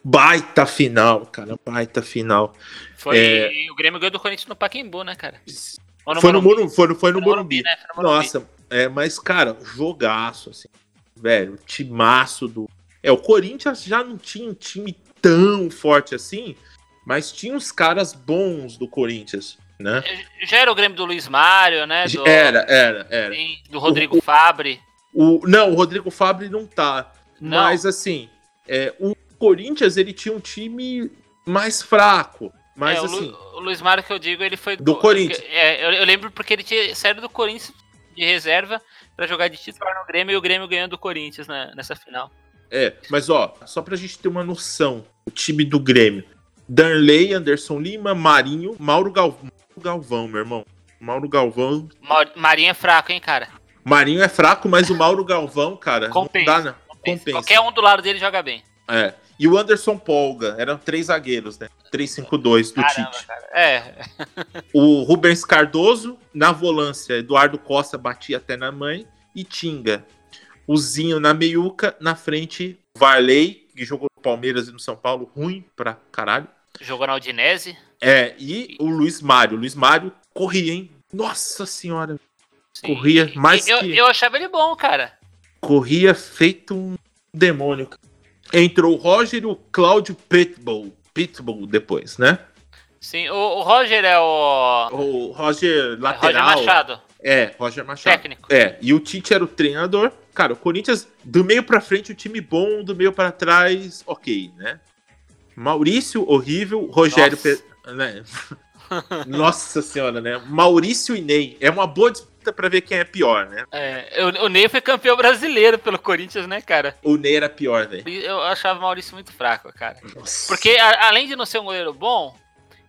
Baita final, cara, baita final. Foi É. o Grêmio ganhou do Corinthians no Pacaembu, né, cara? Ou Foi no, Morumbi? Morumbi, foi, no- foi no no Morumbi. né? Foi no Morumbi. Nossa, é, mas, cara, jogaço, assim. Velho, timaço do. É, o Corinthians já não tinha um time tão forte assim, mas tinha uns caras bons do Corinthians, né? Já era o Grêmio do Luiz Mário, né? Do, Era, era, era. sim, do Rodrigo Fabre. O, não, o Rodrigo Fabre não tá. Não. Mas, assim, é, o Corinthians, ele tinha um time mais fraco. Mas, é, o, assim, Lu- o Luiz Mário que eu digo, ele foi Do Corinthians. É, eu, eu lembro porque ele tinha saído do Corinthians de reserva pra jogar de titular no Grêmio e o Grêmio ganhando do Corinthians nessa final. É, mas ó, só pra gente ter uma noção, o time do Grêmio. Darley, Anderson Lima, Marinho, Mauro Galvão, Galvão, meu irmão. Mauro Galvão. Ma- Marinho é fraco, hein, cara? Marinho é fraco, mas o Mauro Galvão, cara, Compensa. não dá, né? Compensa. Qualquer um do lado dele joga bem. É. E o Anderson Polga, eram três zagueiros, né? 3-5-2 do Caramba, Tite. cara. É, [laughs] O Rubens Cardoso, na volância, Eduardo Costa batia até na mãe. E Tinga. O Zinho na meiuca, na frente, Varley, que jogou no Palmeiras e no São Paulo, ruim pra caralho. jogou na Udinese. É, e o Luiz Mário. O Luiz Mário corria, hein? Nossa senhora. Sim. Corria mais eu, que- eu achava ele bom, cara. Corria feito um demônio. Entrou o Roger e o Cláudio Pitbull. Pitbull depois, né? Sim, o, o Roger é o. O Roger Roger lateral. Machado, É, Roger Machado. técnico. É, e o Tite era o treinador. Cara, o Corinthians, do meio pra frente, o time bom, do meio pra trás, ok, né? Maurício, horrível. Rogério. Nossa. Pe- né? [laughs] Nossa senhora, né? Maurício e Ney. É uma boa disputa pra ver quem é pior, né? É, o, o Ney foi campeão brasileiro pelo Corinthians, né, cara? O Ney era pior, velho. Eu achava o Maurício muito fraco, cara. Nossa. Porque a- além de não ser um goleiro bom,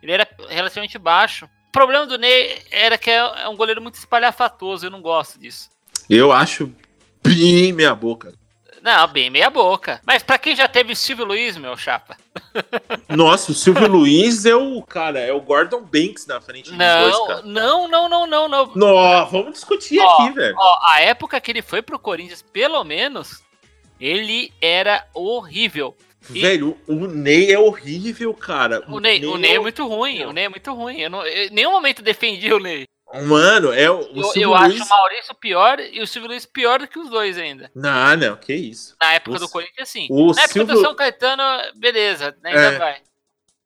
ele era relativamente baixo. O problema do Ney era que é, é um goleiro muito espalhafatoso, eu não gosto disso. Eu acho bem meia boca. Não, bem meia boca. Mas pra quem já teve Silvio Luiz, meu chapa. [laughs] Nossa, o Silvio Luiz é o, cara, é o Gordon Banks na frente dos dois, Não, cara. não, não, não, não, não. Nó, vamos discutir Ó, aqui, velho. Ó, a época que ele foi pro Corinthians, pelo menos, ele era horrível. e- Velho, o Ney é horrível, cara. O Ney, o Ney é o- muito ruim, o Ney é muito ruim. Eu, não, eu em nenhum momento defendi o Ney. Mano, é o, o Eu, Silvio eu Luiz... acho o Maurício pior e o Silvio Luiz pior do que os dois ainda. Não, não, que isso. Na época O do Corinthians, sim. o Na época Silvio- do São Caetano, beleza, ainda É. vai.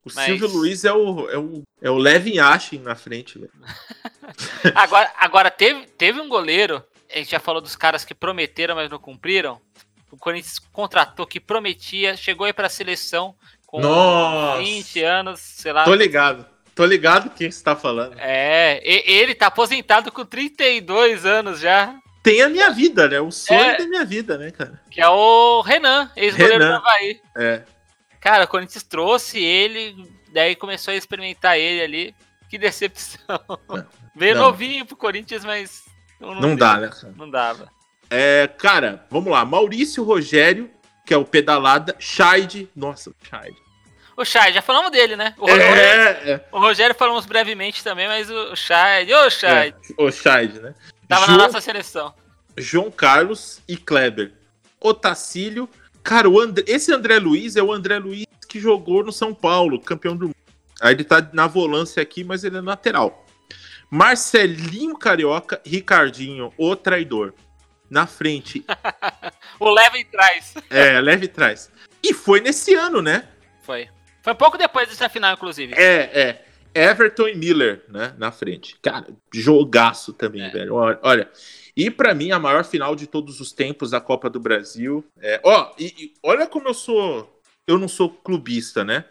O Mas- Silvio Luiz é o, é o, é o Levin Yashin na frente, velho. [laughs] Agora, agora teve, teve um goleiro, a gente já falou dos caras que prometeram, mas não cumpriram. O Corinthians contratou que prometia, chegou aí pra seleção com Nossa. 20 anos, sei lá. Tô ligado. Tô ligado quem você tá falando. É, ele tá aposentado com 32 anos já, Tem a minha vida, né? O sonho É. da minha vida, né, cara? que é o Renan, ex-goleiro do. Havaí. É. Cara, o Corinthians trouxe ele, daí começou a experimentar ele ali. Que decepção. [laughs] Veio Não. novinho pro Corinthians, mas. Não deu. dá, né, cara? Não dava. É, cara, vamos lá. Maurício Rogério, que é o pedalada. Scheid. Nossa, Scheid. O Chay, já falamos dele, né? O, Rogério, É, é. o Rogério falamos brevemente também, mas o Chay. Ô, Chay! é. O Scheid, né? Tava João- na nossa seleção. João Carlos e Kleber. Otacílio. Cara, o André- esse André Luiz é o André Luiz que jogou no São Paulo, campeão do mundo. Aí ele tá na volância aqui, mas ele é lateral. Marcelinho Carioca, Ricardinho, o traidor. Na frente, [laughs] O leva e traz. é, leve trás. E foi nesse ano, né? Foi. Foi pouco depois dessa final, inclusive. É, é. Everton e Miller, né? Na frente. Cara, jogaço também, É. velho. Olha. E pra mim, a maior final de todos os tempos da Copa do Brasil. É, ó, e, e olha como eu sou. Eu não sou clubista, né?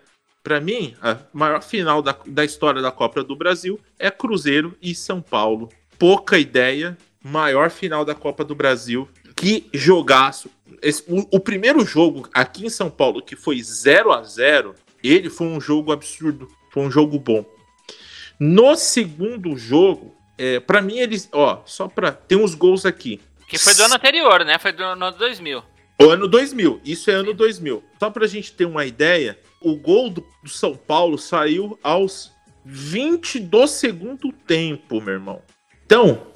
Pra mim, a maior final da, da história da Copa do Brasil é Cruzeiro e São Paulo. Pouca ideia. Maior final da Copa do Brasil. Que jogaço. Esse- o, o primeiro jogo aqui em São Paulo, que foi 0 a 0 ele foi um jogo absurdo. Foi um jogo bom. No segundo jogo, é, para mim eles, ó, só pra tem uns gols aqui. Que foi do ano anterior, né? Foi do ano 2000. O ano 2000, isso é ano 2000. Só pra gente ter uma ideia, o gol do, do São Paulo saiu aos 20 do segundo tempo, meu irmão. Então,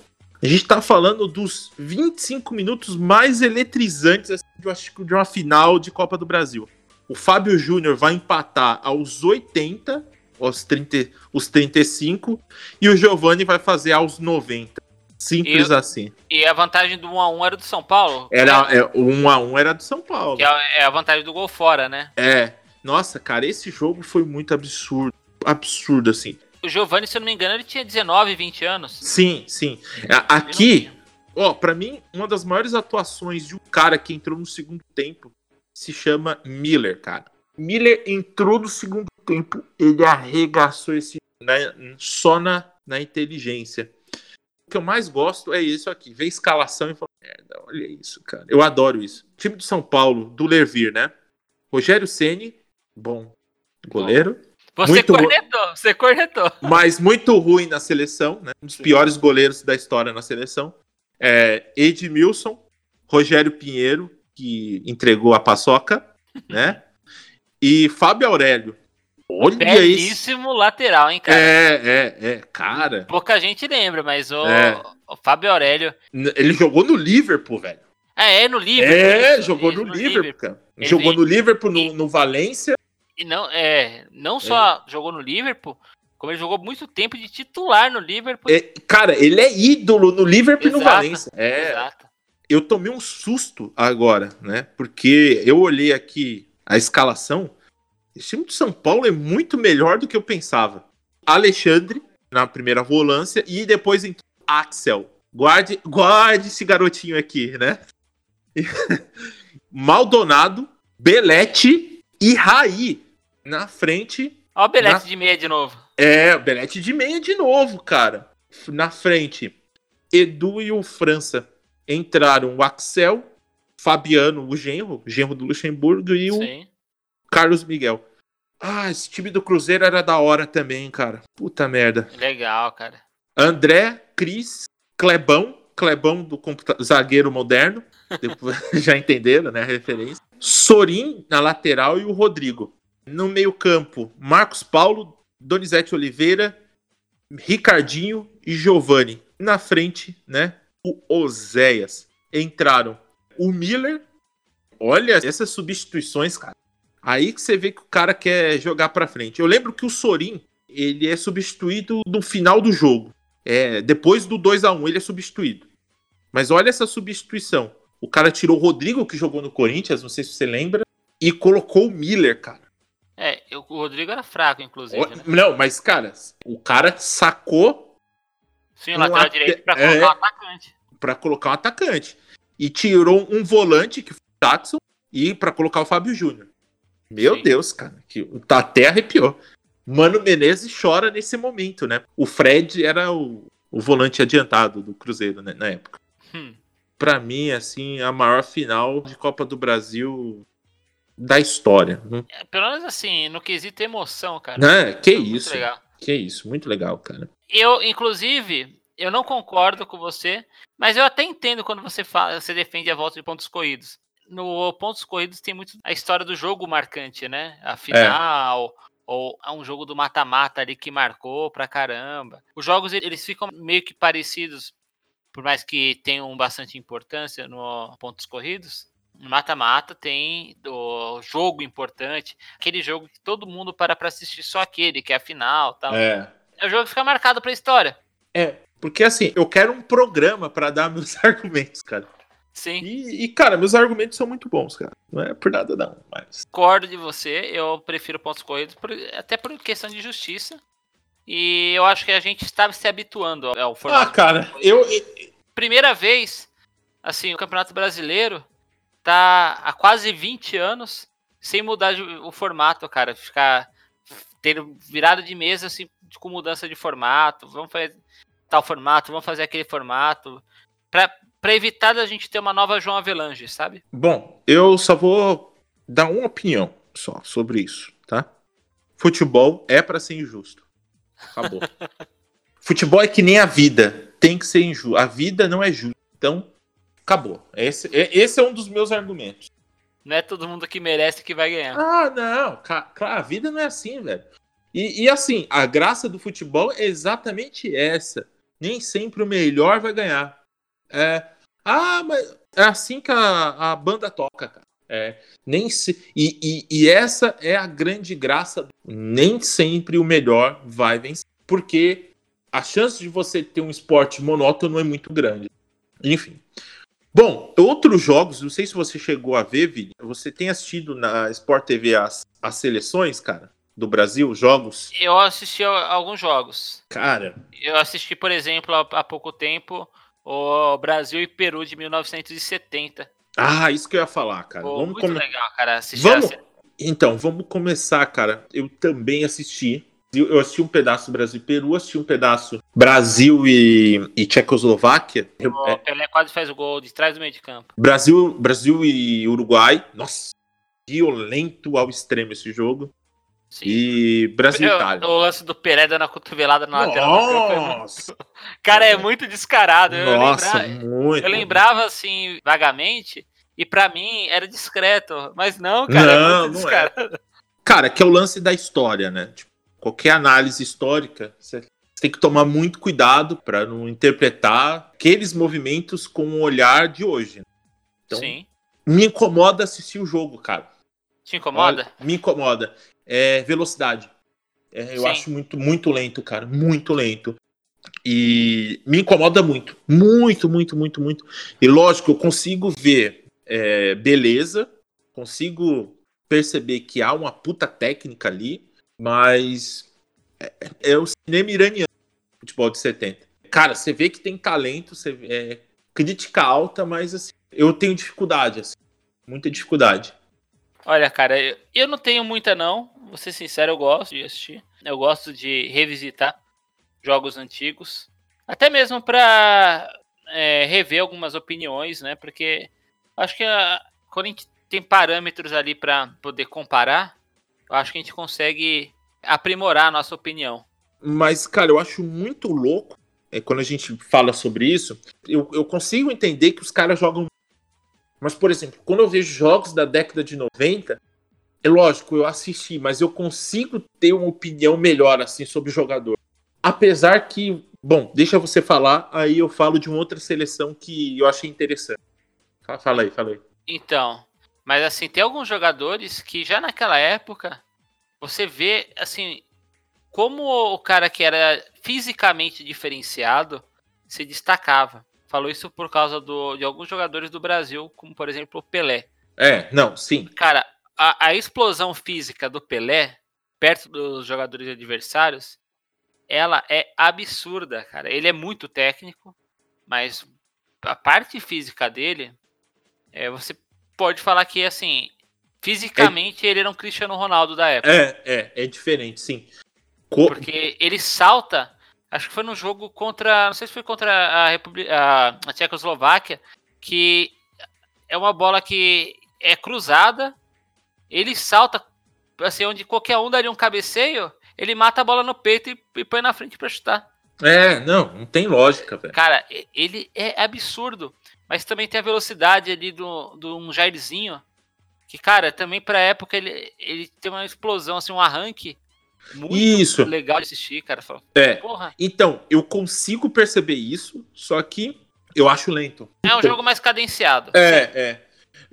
a gente tá falando dos 25 minutos mais eletrizantes assim, eu acho, de uma final de Copa do Brasil. O Fábio Júnior vai empatar aos 80, aos 30, os 35, e o Giovani vai fazer aos 90. Simples E- assim. E a vantagem do 1x1 era do São Paulo. Era, né? é, o 1 a 1 era do São Paulo. Que é é a vantagem do gol fora, né? É. Nossa, cara, esse jogo foi muito absurdo. Absurdo, assim. O Giovanni, se eu não me engano, ele tinha 19, 20 anos. Sim, sim. A- Aqui, ó, pra mim, uma das maiores atuações de um cara que entrou no segundo tempo se chama Miller, cara. Miller entrou no segundo tempo, ele arregaçou esse né, só na, na inteligência. O que eu mais gosto é isso aqui, ver escalação e falar, merda, olha isso, cara. Eu adoro isso. Time do São Paulo, do Lervir, né? Rogério Ceni, bom goleiro. Você Muito cornetou, você cornetou. mas muito ruim na seleção, né? Um dos piores goleiros da história na seleção. É, Edmilson, Rogério Pinheiro, que entregou a paçoca, [laughs] né? E Fábio Aurélio. Olha isso. Belíssimo lateral, hein, cara? É, é, é, cara. Pouca gente lembra, mas o, É. o Fábio Aurélio. Ele jogou no Liverpool, velho. É, é no Liverpool. É, isso, jogou isso, no Liverpool, cara. Ele Jogou vem- no Liverpool, no, no Valência. E não, é, não só jogou no Liverpool, como ele jogou muito tempo de titular no Liverpool. É, cara, ele é ídolo no Liverpool e no Valência. É, Exato. Eu tomei um susto agora, né? Porque eu olhei aqui a escalação. Esse time de São Paulo é muito melhor do que eu pensava. Alexandre na primeira volância e depois entrou Axel. Guarde, guarde esse garotinho aqui, né? [laughs] Maldonado, Belete e Raí na frente. Ó o Belete Na- de meia de novo. É, o Belete de meia de novo, cara. Na frente, Edu e o França entraram o Axel, Fabiano, o genro, genro do Luxemburgo, e o Sim. Carlos Miguel. Ah, esse time do Cruzeiro era da hora também, cara. Puta merda. Legal, cara. André, Cris, Clebão, Clebão do zagueiro moderno. Depois- [laughs] já entenderam, né? A referência. Sorin na lateral e o Rodrigo. No meio-campo, Marcos Paulo, Donizete Oliveira, Ricardinho e Giovani. Na frente, né? O Oséias. Entraram o Miller. Olha essas substituições, cara. Aí que você vê que o cara quer jogar pra frente. Eu lembro que o Sorin, ele é substituído no final do jogo. É, depois do 2 a 1 ele é substituído. Mas olha essa substituição. O cara tirou o Rodrigo, que jogou no Corinthians, não sei se você lembra, e colocou o Miller, cara. É, o Rodrigo era fraco, inclusive, né? Não, mas, cara, o cara sacou Sim, um lateral late- direito pra é. colocar o atacante. pra colocar um atacante. E tirou um volante, que foi o Jackson, e pra colocar o Fábio Júnior. Meu Sim. Deus, cara, que tá até arrepiou. Mano Menezes chora nesse momento, né? O Fred era o, o volante adiantado do Cruzeiro né, na época. Hum. Pra mim, assim, a maior final de Copa do Brasil da história. Não- É, Pelo menos assim, no quesito emoção, cara. Né? Que Foi isso, que isso, muito legal, cara. Eu, inclusive, eu não concordo com você, mas eu até entendo quando você fala, você defende a volta de pontos corridos. No pontos corridos tem muito a história do jogo marcante, né? A final, ou é um jogo do mata-mata ali que marcou pra caramba. Os jogos eles ficam meio que parecidos, por mais que tenham bastante importância no pontos corridos. No mata-mata tem o jogo importante, aquele jogo que todo mundo para pra assistir só aquele, que é a final, tal. É. É o jogo que fica marcado pra história. É, porque assim, eu quero um programa pra dar [laughs] meus argumentos, cara. Sim. E, e, cara, meus argumentos são muito bons, cara. Não é por nada, não. Mas. Discordo de você, eu prefiro pontos corridos, por- até por questão de justiça. E eu acho que a gente está se habituando ao- ao Ah, formato. cara, eu. Primeira vez, assim, o Campeonato Brasileiro tá há quase 20 anos sem mudar o formato, cara. Ficar tendo virada de mesa, assim, com mudança de formato. Vamos fazer tal formato, vamos fazer aquele formato. Pra evitar da gente ter uma nova João Avelange, sabe? Bom, eu só vou dar uma opinião só sobre isso, tá? Futebol é pra ser injusto. Acabou. [laughs] Futebol é que nem a vida. Tem que ser injusto. A vida não é justa. Então, acabou. Esse, é- esse é um dos meus argumentos. Não é todo mundo que merece que vai ganhar. Ah, não. Claro, a vida não é assim, velho. E, e assim, a graça do futebol é exatamente essa. Nem sempre o melhor vai ganhar. É, ah, mas é assim que a, a banda toca, cara. É, nem se, e, e, e essa é a grande graça. Nem sempre o melhor vai vencer. Porque a chance de você ter um esporte monótono é muito grande. Enfim. Bom, outros jogos, não sei se você chegou a ver, Vini. Você tem assistido na Sport TV as, as seleções, cara, do Brasil, jogos? Eu assisti a alguns jogos. Cara, Eu assisti, por exemplo, há, pouco tempo, o Brasil e Peru de 1970. ah, isso que eu ia falar, cara. Pô, Vamos muito come- legal, cara. Vamos? a- Então, vamos começar, cara. Eu também assisti. Eu assisti um pedaço Brasil e Peru, assisti um pedaço Brasil e, e Tchecoslováquia. O é, Pelé quase faz o gol de trás do meio de campo. Brasil, Brasil e Uruguai. Nossa, violento ao extremo esse jogo. Sim. E Brasil e Eu- Itália. o lance do Pelé dando a cotovelada na lateral é muito- Nossa, [laughs] Cara, é muito descarado. Eu, nossa, lembrava, muito. eu lembrava assim, vagamente, e pra mim era discreto. Mas não, cara, Não, é muito não é. descarado. Cara, que é o lance da história, né? Tipo, qualquer análise histórica, você tem que tomar muito cuidado para não interpretar aqueles movimentos com o olhar de hoje. Então, Sim. me incomoda assistir o jogo, cara. Te incomoda? Olha, me incomoda. É velocidade. É, eu Sim. acho muito, muito lento, cara. Muito lento. E me incomoda muito. Muito, muito, muito, muito. E lógico, eu consigo ver é, beleza, consigo perceber que há uma puta técnica ali, mas é, é o cinema iraniano, futebol de 70. Cara, você vê que tem talento, você vê, é, crítica alta, mas assim, eu tenho dificuldade, assim, muita dificuldade. Olha, cara, eu, eu não tenho muita não. Vou ser sincero, eu gosto de assistir. Eu gosto de revisitar jogos antigos. Até mesmo pra é, rever algumas opiniões, né? Porque acho que a- quando a gente tem parâmetros ali pra poder comparar, eu acho que a gente consegue aprimorar a nossa opinião. Mas, cara, eu acho muito louco é, quando a gente fala sobre isso. Eu, eu consigo entender que os caras jogam. Mas, por exemplo, quando eu vejo jogos da década de 90, é lógico, eu assisti, mas eu consigo ter uma opinião melhor assim sobre o jogador. Apesar que, bom, deixa você falar, aí eu falo de uma outra seleção que eu achei interessante. Fala, aí, fala aí. Então, mas assim, tem alguns jogadores que já naquela época você vê assim como o cara que era fisicamente diferenciado se destacava. Falou isso por causa do, de alguns jogadores do Brasil, como por exemplo o Pelé. É, não, sim. Cara, a, a explosão física do Pelé, perto dos jogadores adversários, ela é absurda, cara. Ele é muito técnico, mas a parte física dele, é, você pode falar que, assim, fisicamente ele era um Cristiano Ronaldo da época. É, é, é diferente, sim. Co- Porque ele salta, acho que foi no jogo contra, não sei se foi contra a, República, a, a Tchecoslováquia, que é uma bola que é cruzada, ele salta, assim, onde qualquer um daria um cabeceio, ele mata a bola no peito e, e põe na frente pra chutar. É, não, não tem lógica, velho. Cara, ele é absurdo, mas também tem a velocidade ali do, do um Jairzinho, que, cara, também pra época ele, ele tem uma explosão, assim, um arranque muito Isso. legal de assistir, cara. Fala, É. Porra, Então, eu consigo perceber isso, só que eu acho lento. É um jogo mais cadenciado. É, é.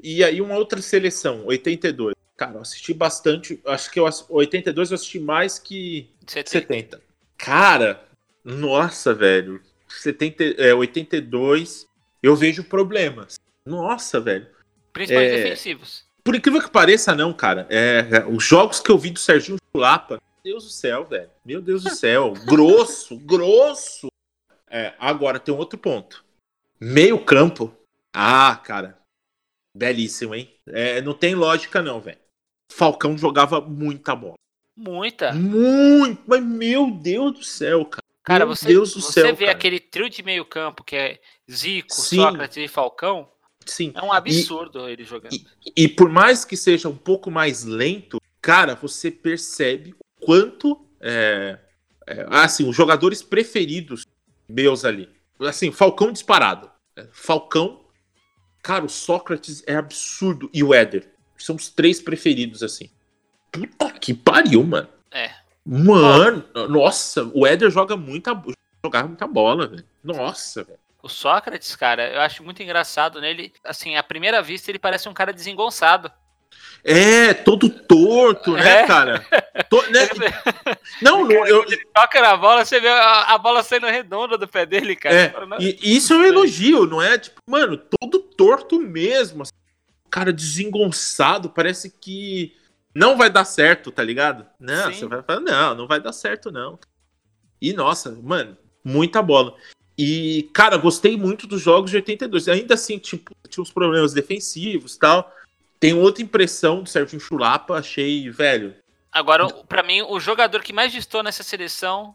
E aí uma outra seleção, 82. Cara, eu assisti bastante, acho que eu ass- 82 eu assisti mais que Você tem- 70. Cara, nossa, velho. 70, é, 82, eu vejo problemas. Nossa, velho. Principalmente É. defensivos. Por incrível que pareça, não, cara. É, é, os jogos que eu vi do Serginho Chulapa, meu Deus do céu, velho. Meu Deus do céu. [laughs] grosso, grosso. É, agora tem um outro ponto. Meio campo. Ah, cara. Belíssimo, hein? É, não tem lógica, não, velho. Falcão jogava muita bola. Muita. Muito, mas meu Deus do céu, cara. Cara, meu você, Deus do você céu, vê cara. aquele trio de meio campo que é Zico, Sim. Sócrates e Falcão, Sim. é um absurdo ele jogando. E, e por mais que seja um pouco mais lento, cara, você percebe o quanto é, É, assim, os jogadores preferidos meus ali. Assim, Falcão disparado. É, Falcão. Cara, o Sócrates é absurdo. E o Éder. São os três preferidos, assim. Puta que pariu, mano. É. Mano, nossa, o Éder joga muita, jogava muita bola, velho. Nossa, velho. O Sócrates, cara, eu acho muito engraçado nele. Assim, à primeira vista, ele parece um cara desengonçado. É, todo torto, né, É. cara? [laughs] To- né? Não, não, eu, ele toca na bola, você vê a, a bola saindo redonda do pé dele, cara. É, Você fala, "Não, e e isso é um elogio, não é? Tipo, mano, todo torto mesmo. assim. Cara desengonçado, parece que não vai dar certo, tá ligado? Não, Sim. você vai falar, não, não vai dar certo, não. E nossa, mano, muita bola. E, cara, gostei muito dos jogos de 82. Ainda assim, tipo, tinha uns problemas defensivos e tal. Tenho outra impressão do Sérgio Chulapa, achei, velho. Agora, pra mim, o jogador que mais distou nessa seleção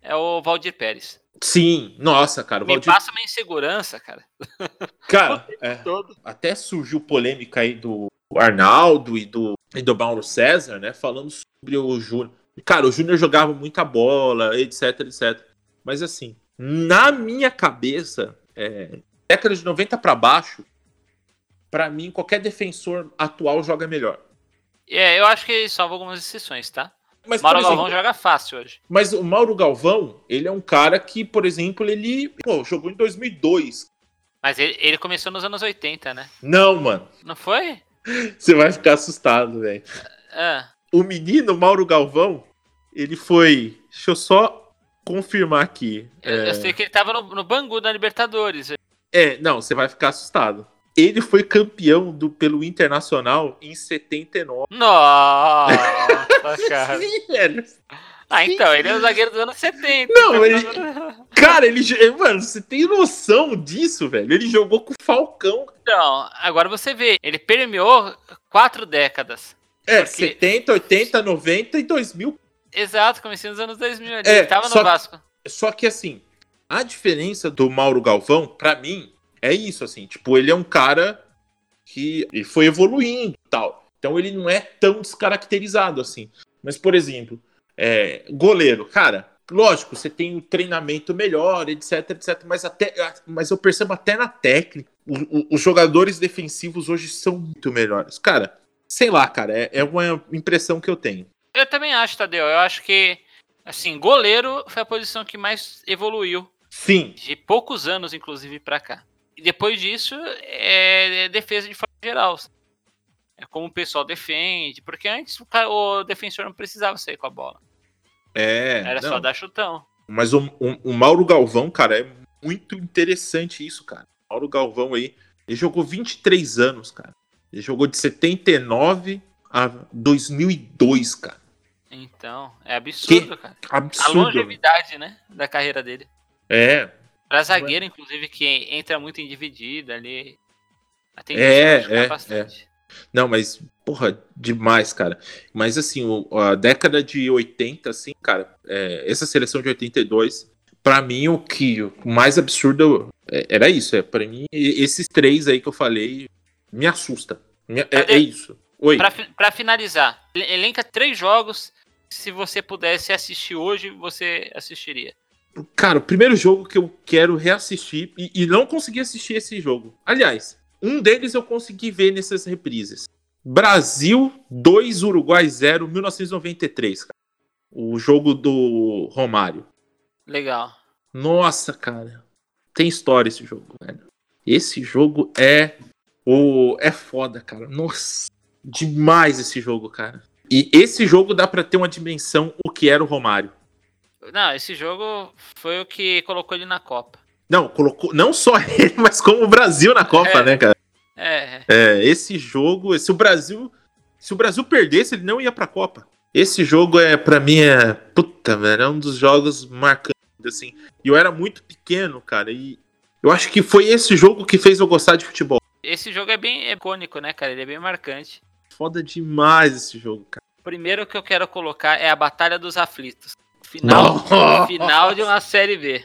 é o Valdir Pérez. Sim, nossa, cara. o Me Valdir- passa uma insegurança, cara. [laughs] Cara, [laughs] é, até surgiu polêmica aí do Arnaldo e do, e do Mauro César, né? Falando sobre o Júnior. Cara, o Júnior jogava muita bola, etc, etc. Mas assim, na minha cabeça, é, década de 90 pra baixo, pra mim, qualquer defensor atual joga melhor. É, eu acho que salvo algumas exceções, tá? Mas, Mauro exemplo, Galvão joga fácil hoje. mas o Mauro Galvão, ele é um cara que, por exemplo, ele pô, jogou em 2002. Mas ele, ele começou nos anos 80, né? Não, mano. Não foi? Você vai ficar assustado, velho. Ah, o menino Mauro Galvão, ele foi. Deixa eu só confirmar aqui. eu, É, eu sei que ele tava no, no Bangu da Libertadores. é, não, você vai ficar assustado. Ele foi campeão do, pelo Internacional em 79. Nossa, [laughs] cara. Sim, velho. Ah, então, ele é o zagueiro dos anos 70. Não, ele- Cara, ele. jo- Mano, você tem noção disso, velho? Ele jogou com o Falcão. Então, agora você vê, ele permeou quatro décadas. É, Porque- 70, 80, 90 e 2000. Exato, comecei nos anos 2000 ali. É, ele tava no só- Vasco. Só que assim, a diferença do Mauro Galvão, pra mim, é isso, assim. Tipo, ele é um cara que ele foi evoluindo e tal. Então ele não é tão descaracterizado assim. Mas, por exemplo, é, goleiro, cara, lógico, você tem um treinamento melhor, etc, etc. Mas, até, mas eu percebo até na técnica, o- o- os jogadores defensivos hoje são muito melhores. Cara, sei lá, cara, é, é uma impressão que eu tenho. Eu também acho, Tadeu. Eu acho que, assim, goleiro foi a posição que mais evoluiu. Sim, De poucos anos, inclusive, pra cá. E depois disso, é defesa de forma geral. É como o pessoal defende. Porque antes o, cara- o defensor não precisava sair com a bola. é. Era não. só dar chutão. Mas o, o- o Mauro Galvão, cara, é muito interessante isso, cara. O Mauro Galvão aí, ele jogou 23 anos, cara. Ele jogou de 79 a 2002, cara. Então, é absurdo, cara. A Absurdo. longevidade, né? Da carreira dele. É, Pra zagueiro, inclusive, que entra muito em dividida ali. É, machucar é, bastante. não, mas, porra, demais, cara. Mas, assim, o- a década de 80, assim, cara, é, essa seleção de 82, pra mim, o que o mais absurdo é- era isso. É, pra mim, esses três aí que eu falei me assusta. Me- é, é isso. Oi. Pra, pra finalizar, ele- elenca três jogos. Se você pudesse assistir hoje, você assistiria. Cara, o primeiro jogo que eu quero reassistir e, e não consegui assistir esse jogo. Aliás, um deles eu consegui ver nessas reprises. Brasil 2, Uruguai 0, 1993. Cara. O jogo do Romário. Legal. Nossa, cara. Tem história esse jogo, velho. Esse jogo é o é foda, cara. Nossa, demais esse jogo, cara. E esse jogo dá pra ter uma dimensão o que era o Romário. Não, esse jogo foi o que colocou ele na Copa. Não, colocou não só [laughs] ele, mas como o Brasil na Copa, É. né, cara? É, É, esse jogo, se o Brasil, se o Brasil perdesse, ele não ia pra Copa. Esse jogo é para mim é puta, velho, é um dos jogos marcantes assim. E eu era muito pequeno, cara, e eu acho que foi esse jogo que fez eu gostar de futebol. esse jogo é bem icônico, né, cara? Ele é bem marcante. Foda demais esse jogo, cara. Primeiro que eu quero colocar é a Batalha dos Aflitos. Final, [laughs] final de uma Série B.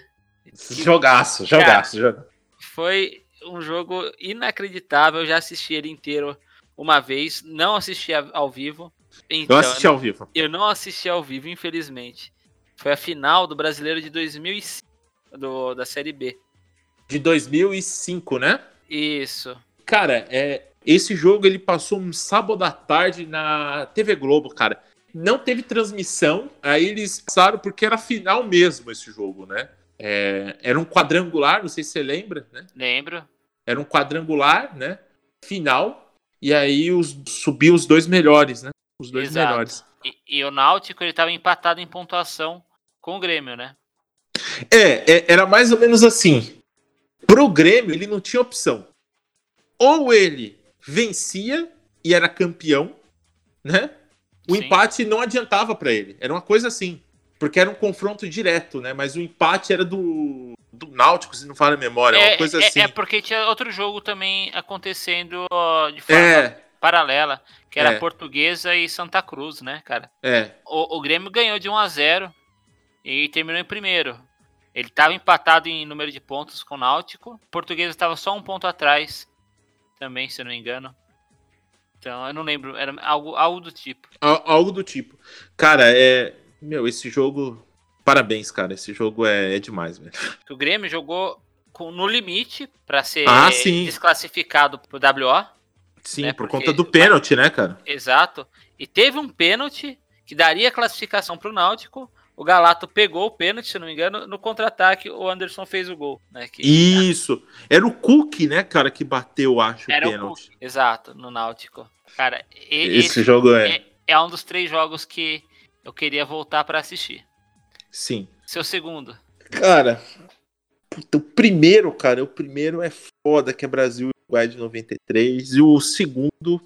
Jogaço, jogaço, jogaço. Foi um jogo inacreditável. Eu já assisti ele inteiro uma vez. Não assisti ao vivo. Então, Eu assisti ao vivo. eu não assisti ao vivo, infelizmente. Foi a final do Brasileiro de 2005, do, da Série B. De 2005, né? Isso. Cara, é, esse jogo ele passou um sábado à tarde na TV Globo, cara. Não teve transmissão, aí eles passaram porque era final mesmo esse jogo, né? É, era um quadrangular, não sei se você lembra, né? Lembro. Era um quadrangular, né? Final. E aí os, subiu os dois melhores, né? Os dois Exato. melhores. E, e o Náutico ele tava empatado em pontuação com o Grêmio, né? É, é, era mais ou menos assim. Pro Grêmio, ele não tinha opção. Ou ele vencia e era campeão, né? O Sim. empate não adiantava pra ele. Era uma coisa assim. Porque era um confronto direto, né? Mas o empate era do, do Náutico, se não fala a memória. uma coisa é- assim. é porque tinha outro jogo também acontecendo ó, de forma É, paralela, que era É. Portuguesa e Santa Cruz, né, cara? é. O, o Grêmio ganhou de 1 a 0 e terminou em primeiro. Ele estava empatado em número de pontos com o Náutico. Portuguesa estava só um ponto atrás, também, se eu não me engano. Então, eu não lembro, era algo, algo do tipo. Al- Algo do tipo. Cara, é. Meu, esse jogo. Parabéns, cara. Esse jogo é, é demais, velho. O Grêmio jogou com- no limite para ser Ah, desclassificado pro WO. Sim, É, por porque- conta do pênalti, né, cara? Exato. E teve um pênalti que daria classificação pro Náutico. O Galato pegou o pênalti, se não me engano, no contra-ataque o Anderson fez o gol, né? Que Isso. Era o Cook, né, cara, que bateu, acho, era o pênalti. Cook. Exato, no Náutico. Cara, e- Esse, esse, jogo é. é, é um dos três jogos que eu queria voltar pra assistir. Sim. Seu segundo. Cara, puta, o primeiro, cara, o primeiro é foda, que é Brasil e Uruguai de 93. E o segundo.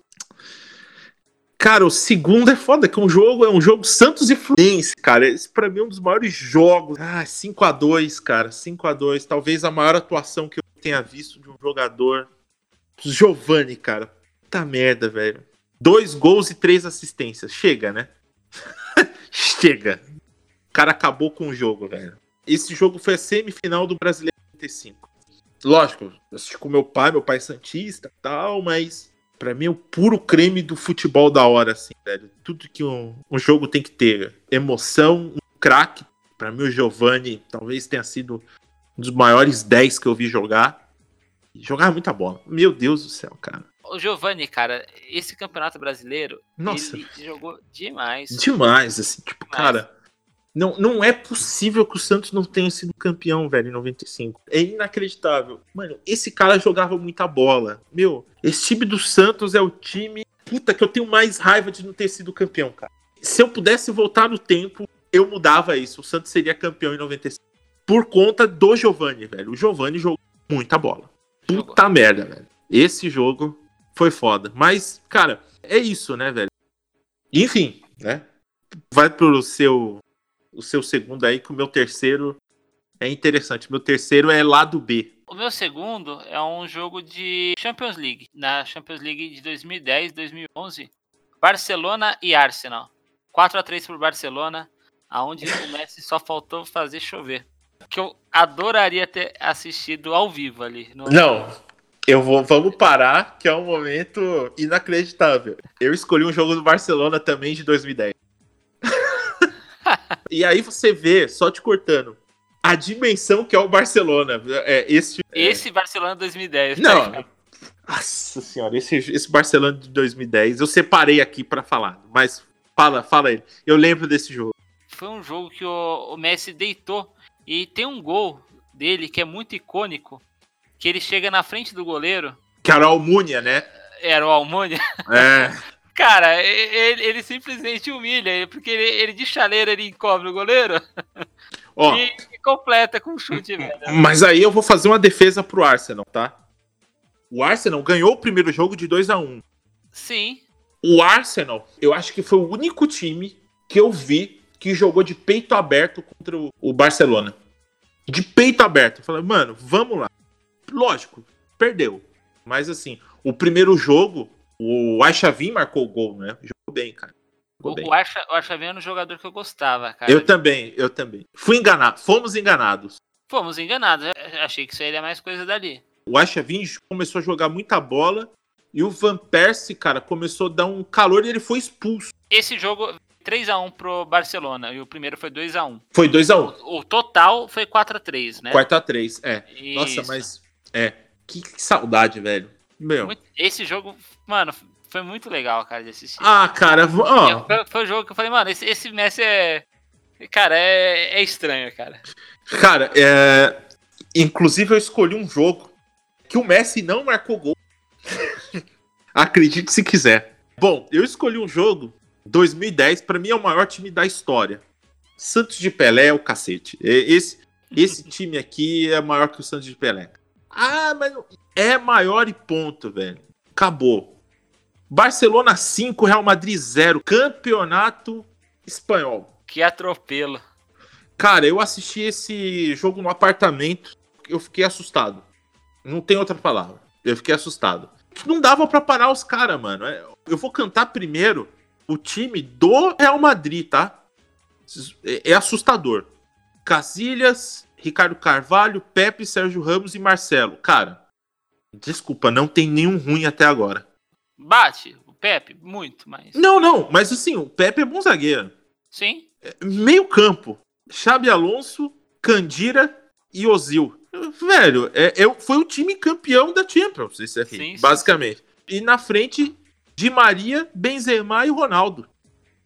Cara, o segundo é foda, que é um jogo, é um jogo Santos e Fluminense, cara. Esse pra mim é um dos maiores jogos. Ah, 5 a 2 cara. 5 a 2 Talvez a maior atuação que eu tenha visto de um jogador. Giovanni, cara. Puta merda, velho. Dois gols e três assistências. Chega, né? [laughs] Chega. O cara acabou com o jogo, velho. Esse jogo foi a semifinal do Brasileiro 95. Lógico, assisti com meu pai, meu pai é santista tal, mas pra mim é o puro creme do futebol da hora, assim, velho. Tudo que um, um jogo tem que ter. Emoção, um craque. Pra mim o Giovanni talvez tenha sido um dos maiores 10 que eu vi jogar. Jogava muita bola. Meu Deus do céu, cara. O Giovani, cara, esse campeonato brasileiro, Nossa. ele jogou demais. Demais, assim, tipo, cara. Não, não é possível que o Santos não tenha sido campeão, velho, em 95. É inacreditável. Mano, esse cara jogava muita bola. Meu, esse time do Santos é o time. Puta, que eu tenho mais raiva de não ter sido campeão, cara. Se eu pudesse voltar no tempo, eu mudava isso. O Santos seria campeão em 95. Por conta do Giovani, velho. O Giovani jogou muita bola. Jogou. Puta merda, velho. Esse jogo foi foda. Mas, cara, é isso, né, velho? Enfim, né? Vai pro seu o seu segundo aí, que o meu terceiro é interessante. Meu terceiro é lado B. O meu segundo é um jogo de Champions League. Na Champions League de 2010, 2011. Barcelona e Arsenal. 4 a 3 pro Barcelona, aonde o Messi só faltou fazer chover. Que eu adoraria ter assistido ao vivo ali. no- Não, eu vou, vamos parar, que é um momento inacreditável. Eu escolhi um jogo do Barcelona também de 2010. [laughs] e aí você vê, só te cortando, a dimensão que é o Barcelona. É, esse, Esse Barcelona 2010. tá Não. ligado? Nossa senhora, esse, esse Barcelona de 2010, eu separei aqui pra falar, mas fala, fala aí. Eu lembro desse jogo. Foi um jogo que o, o Messi deitou. E tem um gol dele que é muito icônico. Que ele chega na frente do goleiro. Que era o Almunia, né? Era o Almônia. É. [laughs] Cara, ele, ele simplesmente humilha, porque ele, ele de chaleira ele encobre o goleiro Ó, [laughs] e, e completa com um chute, velho. mas aí eu vou fazer uma defesa pro Arsenal, tá? O Arsenal ganhou o primeiro jogo de 2 a 1 Sim, O Arsenal, eu acho que foi o único time que eu vi que jogou de peito aberto contra o, o Barcelona. De peito aberto. Eu falei, mano, vamos lá. Lógico, perdeu. Mas assim, o primeiro jogo, o Aichavin marcou o gol, né? Jogou bem, cara. Jogou bem. o, Archa, o Archa era um jogador que eu gostava, cara. Eu também, eu também. Fui enganado, fomos enganados. Fomos enganados, achei que isso aí era mais coisa dali. O Aichavin começou a jogar muita bola e o Van Persie, cara, começou a dar um calor e ele foi expulso. Esse jogo 3x1 pro Barcelona e o primeiro foi 2x1. Foi 2x1. O, o total foi 4x3, né? 4x3, é. Nossa, Isso. mas. É. Que, que saudade, velho. Meu. Muito- Esse jogo, mano, foi muito legal, cara, de assistir. Ah, cara, ó. Foi, foi o jogo que eu falei, mano, esse, esse Messi é. Cara, é, é estranho, cara. Cara, é. Inclusive eu escolhi um jogo que o Messi não marcou gol. [laughs] Acredite se quiser. Bom, eu escolhi um jogo 2010, pra mim é o maior time da história. Santos de Pelé é o cacete. Esse, esse [laughs] time aqui é maior que o Santos de Pelé. Ah, mas é maior e ponto, velho. Acabou. Barcelona 5, Real Madrid 0. Campeonato espanhol. Que atropelo. Cara, eu assisti esse jogo no apartamento, eu fiquei assustado. Não tem outra palavra. Eu fiquei assustado. Não dava pra parar os caras, mano. É, Eu vou cantar primeiro o time do Real Madrid, tá? É, é assustador. Casilhas, Ricardo Carvalho, Pepe, Sérgio Ramos e Marcelo. Cara, desculpa, não tem nenhum ruim até agora. Bate, o Pepe, muito, mas. Não, não, mas assim, o Pepe é bom zagueiro. Sim. Meio campo. Xabi Alonso, Candira e Ozil. Velho, é, é- foi o time campeão da Champions, esse aqui, Sim, sim, basicamente. E na frente, Di Maria, Benzema e Ronaldo.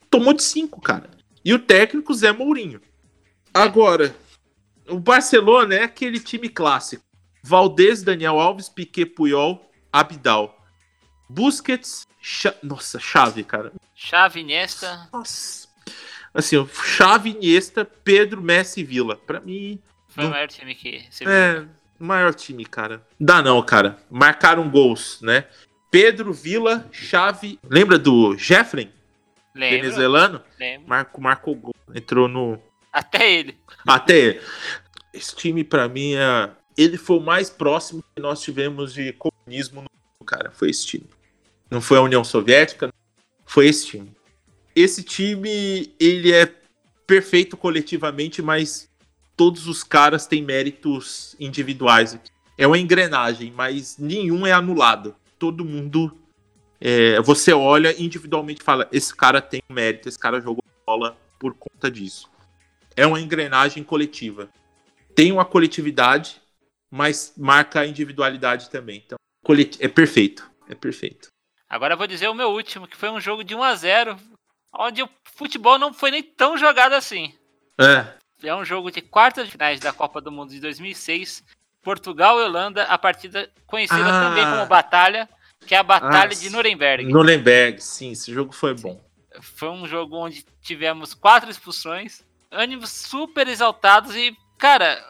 Tomou de cinco, cara. E o técnico Zé Mourinho. Agora, o Barcelona é aquele time clássico. Valdez, Daniel Alves, Piquet, Puyol, Abidal. Busquets, Cha- nossa, chave, cara. Chave, Iniesta, Nossa. Assim, o Xavi, Iniesta, Pedro, Messi e Vila. Pra mim, foi o Não. maior time que você viu. é maior time, cara. Dá não, cara. Marcaram gols, né? Pedro, Vila, Xavi. Lembra do Jeffrey, Lembro, venezuelano? lembro. Marco, marcou gol. Entrou no. Até ele. Até esse time, pra mim, é... ele foi o mais próximo que nós tivemos de comunismo no mundo, cara. Foi esse time. Não foi a União Soviética, foi esse time. Esse time, ele é perfeito coletivamente, mas todos os caras têm méritos individuais. aqui. É uma engrenagem, mas nenhum é anulado. Todo mundo. é, você olha individualmente e fala: esse cara tem mérito, esse cara jogou bola por conta disso. É uma engrenagem coletiva. Tem uma coletividade, mas marca a individualidade também. Então, é perfeito. É perfeito. Agora eu vou dizer o meu último, que foi um jogo de 1 a 0 onde o futebol não foi nem tão jogado assim. É. É um jogo de quartas de finais da Copa do Mundo de 2006. Portugal e Holanda, a partida conhecida Ah. também como Batalha, que é a Batalha Ah, de Nuremberg. Nuremberg, sim, esse jogo foi bom. Foi um jogo onde tivemos quatro expulsões, ânimos super exaltados e, cara,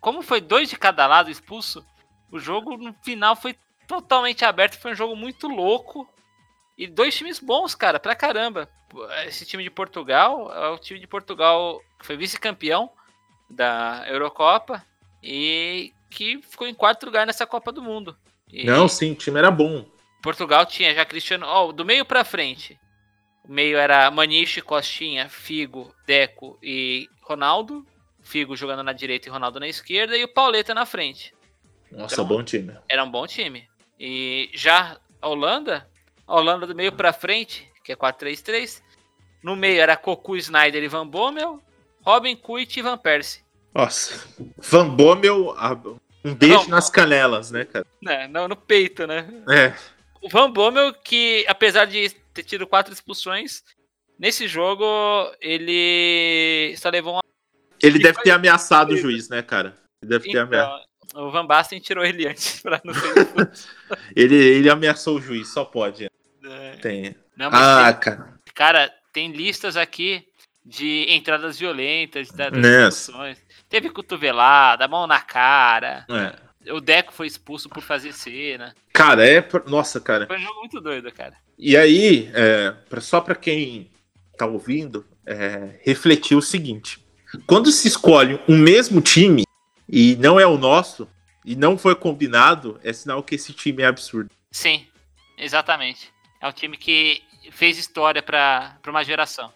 como foi dois de cada lado expulso, o jogo no final foi totalmente aberto, foi um jogo muito louco e dois times bons, cara, pra caramba. Esse time de Portugal é o time de Portugal que foi vice-campeão da Eurocopa e que ficou em quarto lugar nessa Copa do Mundo. E- Não, sim, o time era bom. Portugal tinha já Cristiano. Ó, do meio pra frente. O meio era Maniche, Costinha, Figo, Deco e Ronaldo. Figo jogando na direita e Ronaldo na esquerda. E o Pauleta na frente. Nossa, Então- bom time. Era um bom time. E já a Holanda. A Holanda do meio pra frente, que é 4-3-3. No meio era Cocu, Snyder e Van Bommel. Robin Kuit e Van Persie. Nossa. Van Bommel, um beijo Não. nas canelas, né, cara? Né, não, no peito, né? É. O Van Bommel, que apesar de ter tido quatro expulsões, nesse jogo ele só levou uma. Ele deve ter ameaçado o juiz, né, cara? Ele deve ter ameaçado. Então, o Van Basten tirou ele antes [laughs] pra não expulso. Ele, ele ameaçou o juiz, só pode. É. Tem. Não, Ah, tem- cara. cara, tem listas aqui de entradas violentas, das Né. expulsões. Teve cotovelada, mão na cara. É. O Deco foi expulso por fazer cena. Cara, é. Nossa, cara. Foi um jogo muito doido, cara. E aí, é, só pra quem tá ouvindo, é, refletir o seguinte: quando se escolhe um mesmo time e não é o nosso, e não foi combinado, é sinal que esse time é absurdo. Sim, exatamente. É um time que fez história pra, pra uma geração.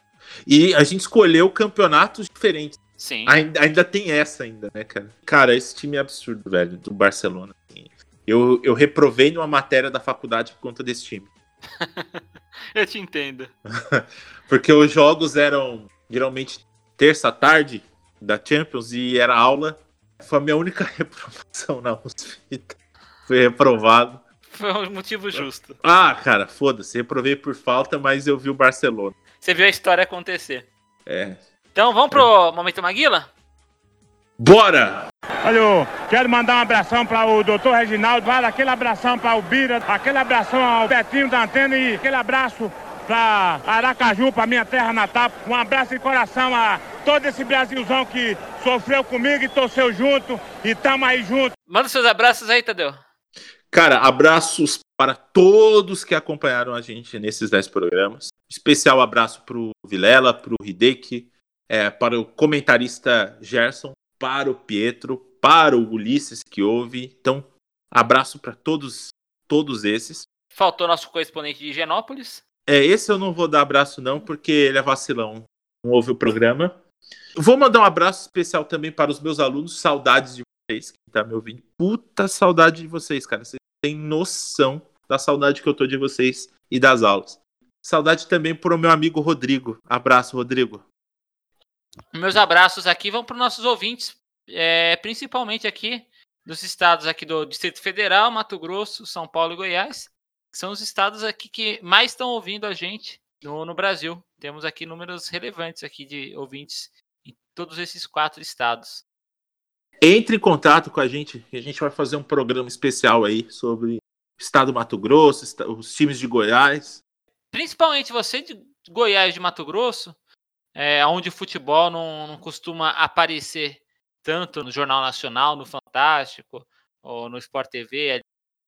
E a gente escolheu campeonatos diferentes. Sim. Ainda, ainda tem essa ainda, né, cara? Cara, esse time é absurdo, velho, do Barcelona. assim. Eu, eu reprovei numa matéria da faculdade por conta desse time. [laughs] Eu te entendo. [laughs] Porque os jogos eram geralmente terça tarde da Champions e era aula. Foi a minha única [laughs] reprovação na USP. Fui reprovado. Foi um motivo justo. Ah, cara, foda-se. Reprovei por falta, mas eu vi o Barcelona. Você viu a história acontecer. É. Então vamos pro Momento Maguila? Bora! Olha, quero mandar um abração para o doutor Reginaldo, vale aquele abração para o Bira, aquele abração ao Betinho da Antena e aquele abraço para Aracaju, para minha terra natal. Um abraço de coração a todo esse Brasilzão que sofreu comigo e torceu junto e tamo aí junto. Manda seus abraços aí, Tadeu. Cara, abraços para todos que acompanharam a gente nesses 10 programas. Especial abraço pro Vilela, pro Hideki, é, para o comentarista Gerson, para o Pietro, para o Ulisses que ouve. Então, abraço para todos, todos esses. Faltou nosso correspondente de Higienópolis. É, esse eu não vou dar abraço não, porque ele é vacilão. Não ouve o programa. Vou mandar um abraço especial também para os meus alunos. Saudades de vocês, que tá me ouvindo. Puta saudade de vocês, cara. Vocês têm noção da saudade que eu tô de vocês e das aulas. Saudade também pro meu amigo Rodrigo. Abraço, Rodrigo. Meus abraços aqui vão para os nossos ouvintes, é, principalmente aqui dos estados aqui do Distrito Federal, Mato Grosso, São Paulo e Goiás, que são os estados aqui que mais estão ouvindo a gente no, no Brasil. Temos aqui números relevantes aqui de ouvintes em todos esses quatro estados. Entre em contato com a gente, a gente vai fazer um programa especial aí sobre o estado do Mato Grosso, os times de Goiás. Principalmente você de Goiás de Mato Grosso, é, onde o futebol não, não costuma aparecer tanto no Jornal Nacional, no Fantástico ou no Sport TV.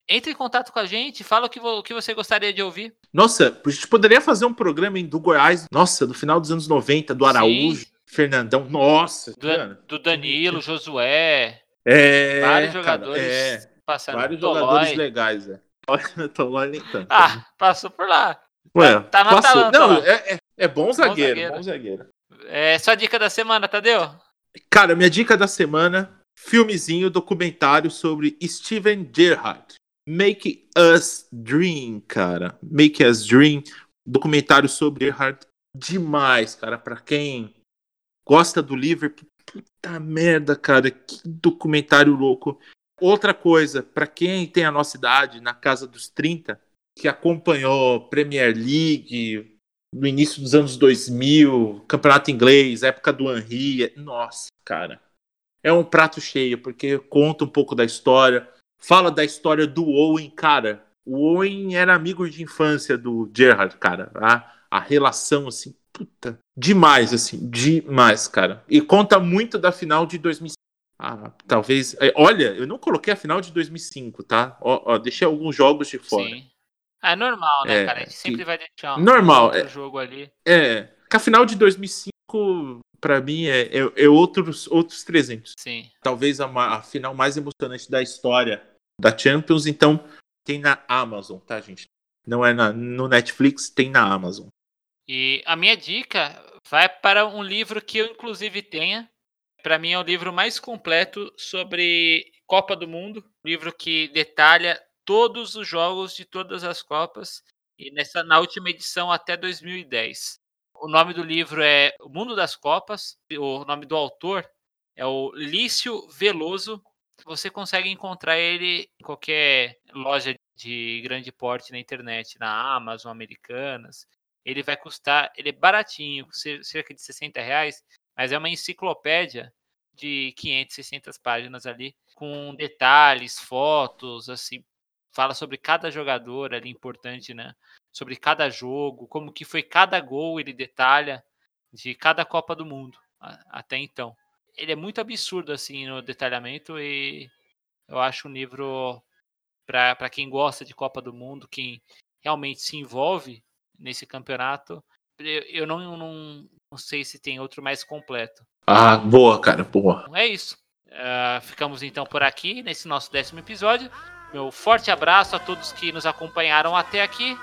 Entre em contato com a gente, fala o que, o que você gostaria de ouvir. Nossa, a gente poderia fazer um programa em- do Goiás, nossa, no final dos anos 90, do Araújo, Sim. Fernandão. Nossa, Do, do Danilo, Josué, É, vários cara, jogadores é, passaram vários Tolói. jogadores legais, é. [laughs] Tolói nem tanto. Ah, passou por lá. Ué, tá no passou- Atalanta Não, lá. é, é, é bom zagueiro, zagueiro. bom zagueiro. É sua dica da semana, Tadeu? Cara, minha dica da semana: filmezinho, documentário sobre Steven Gerrard. Make Us Dream, cara. Make Us Dream. Documentário sobre Gerrard. Demais, cara. Pra quem gosta do Liverpool. Puta merda, cara. Que documentário louco. Outra coisa, pra quem tem a nossa idade, na casa dos 30, que acompanhou Premier League, no início dos anos 2000, campeonato inglês, época do Henry. Nossa, cara. É um prato cheio, porque conta um pouco da história. Fala da história do Owen, cara. O Owen era amigo de infância do Gerrard, cara. A, a relação, assim, puta. Demais, assim, demais, cara. E conta muito da final de 2005. Ah, talvez. é, Olha, eu não coloquei a final de 2005, tá? Ó, ó, deixei alguns jogos de fora. Sim. É normal, né, É, cara? A gente sempre que- vai deixar um Normal, outro é. jogo ali. É, que a final de 2005, pra mim, é, é, é outros, outros 300. Sim. Talvez a, a final mais emocionante da história da Champions, então tem na Amazon, tá, gente? Não é na, no Netflix, tem na Amazon. E a minha dica vai para um livro que eu, inclusive, tenha. Para mim, é o livro mais completo sobre Copa do Mundo. Livro que detalha todos os jogos de todas as Copas. E nessa, na última edição até 2010. O nome do livro é O Mundo das Copas. O nome do autor é o Lício Veloso. Você consegue encontrar ele em qualquer loja de grande porte na internet, na Amazon, Americanas ele vai custar, ele é baratinho, cer- cerca de 60 reais, mas é uma enciclopédia de 500, 600 páginas ali, com detalhes, fotos, assim, fala sobre cada jogador ali importante, né? Sobre cada jogo, como que foi cada gol, ele detalha de cada Copa do Mundo até então. Ele é muito absurdo assim no detalhamento e eu acho um livro para quem gosta de Copa do Mundo, quem realmente se envolve nesse campeonato, eu, eu não, não, não sei se tem outro mais completo. Ah, boa, cara, boa. Então é isso. Ah, ficamos então por aqui nesse nosso décimo episódio. Meu forte abraço a todos que nos acompanharam até aqui.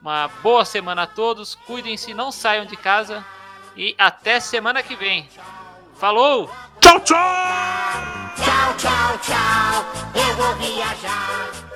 Uma boa semana a todos. Cuidem-se, não saiam de casa. E até semana que vem. Falou! Tchau, tchau! Tchau, tchau, tchau, eu vou viajar.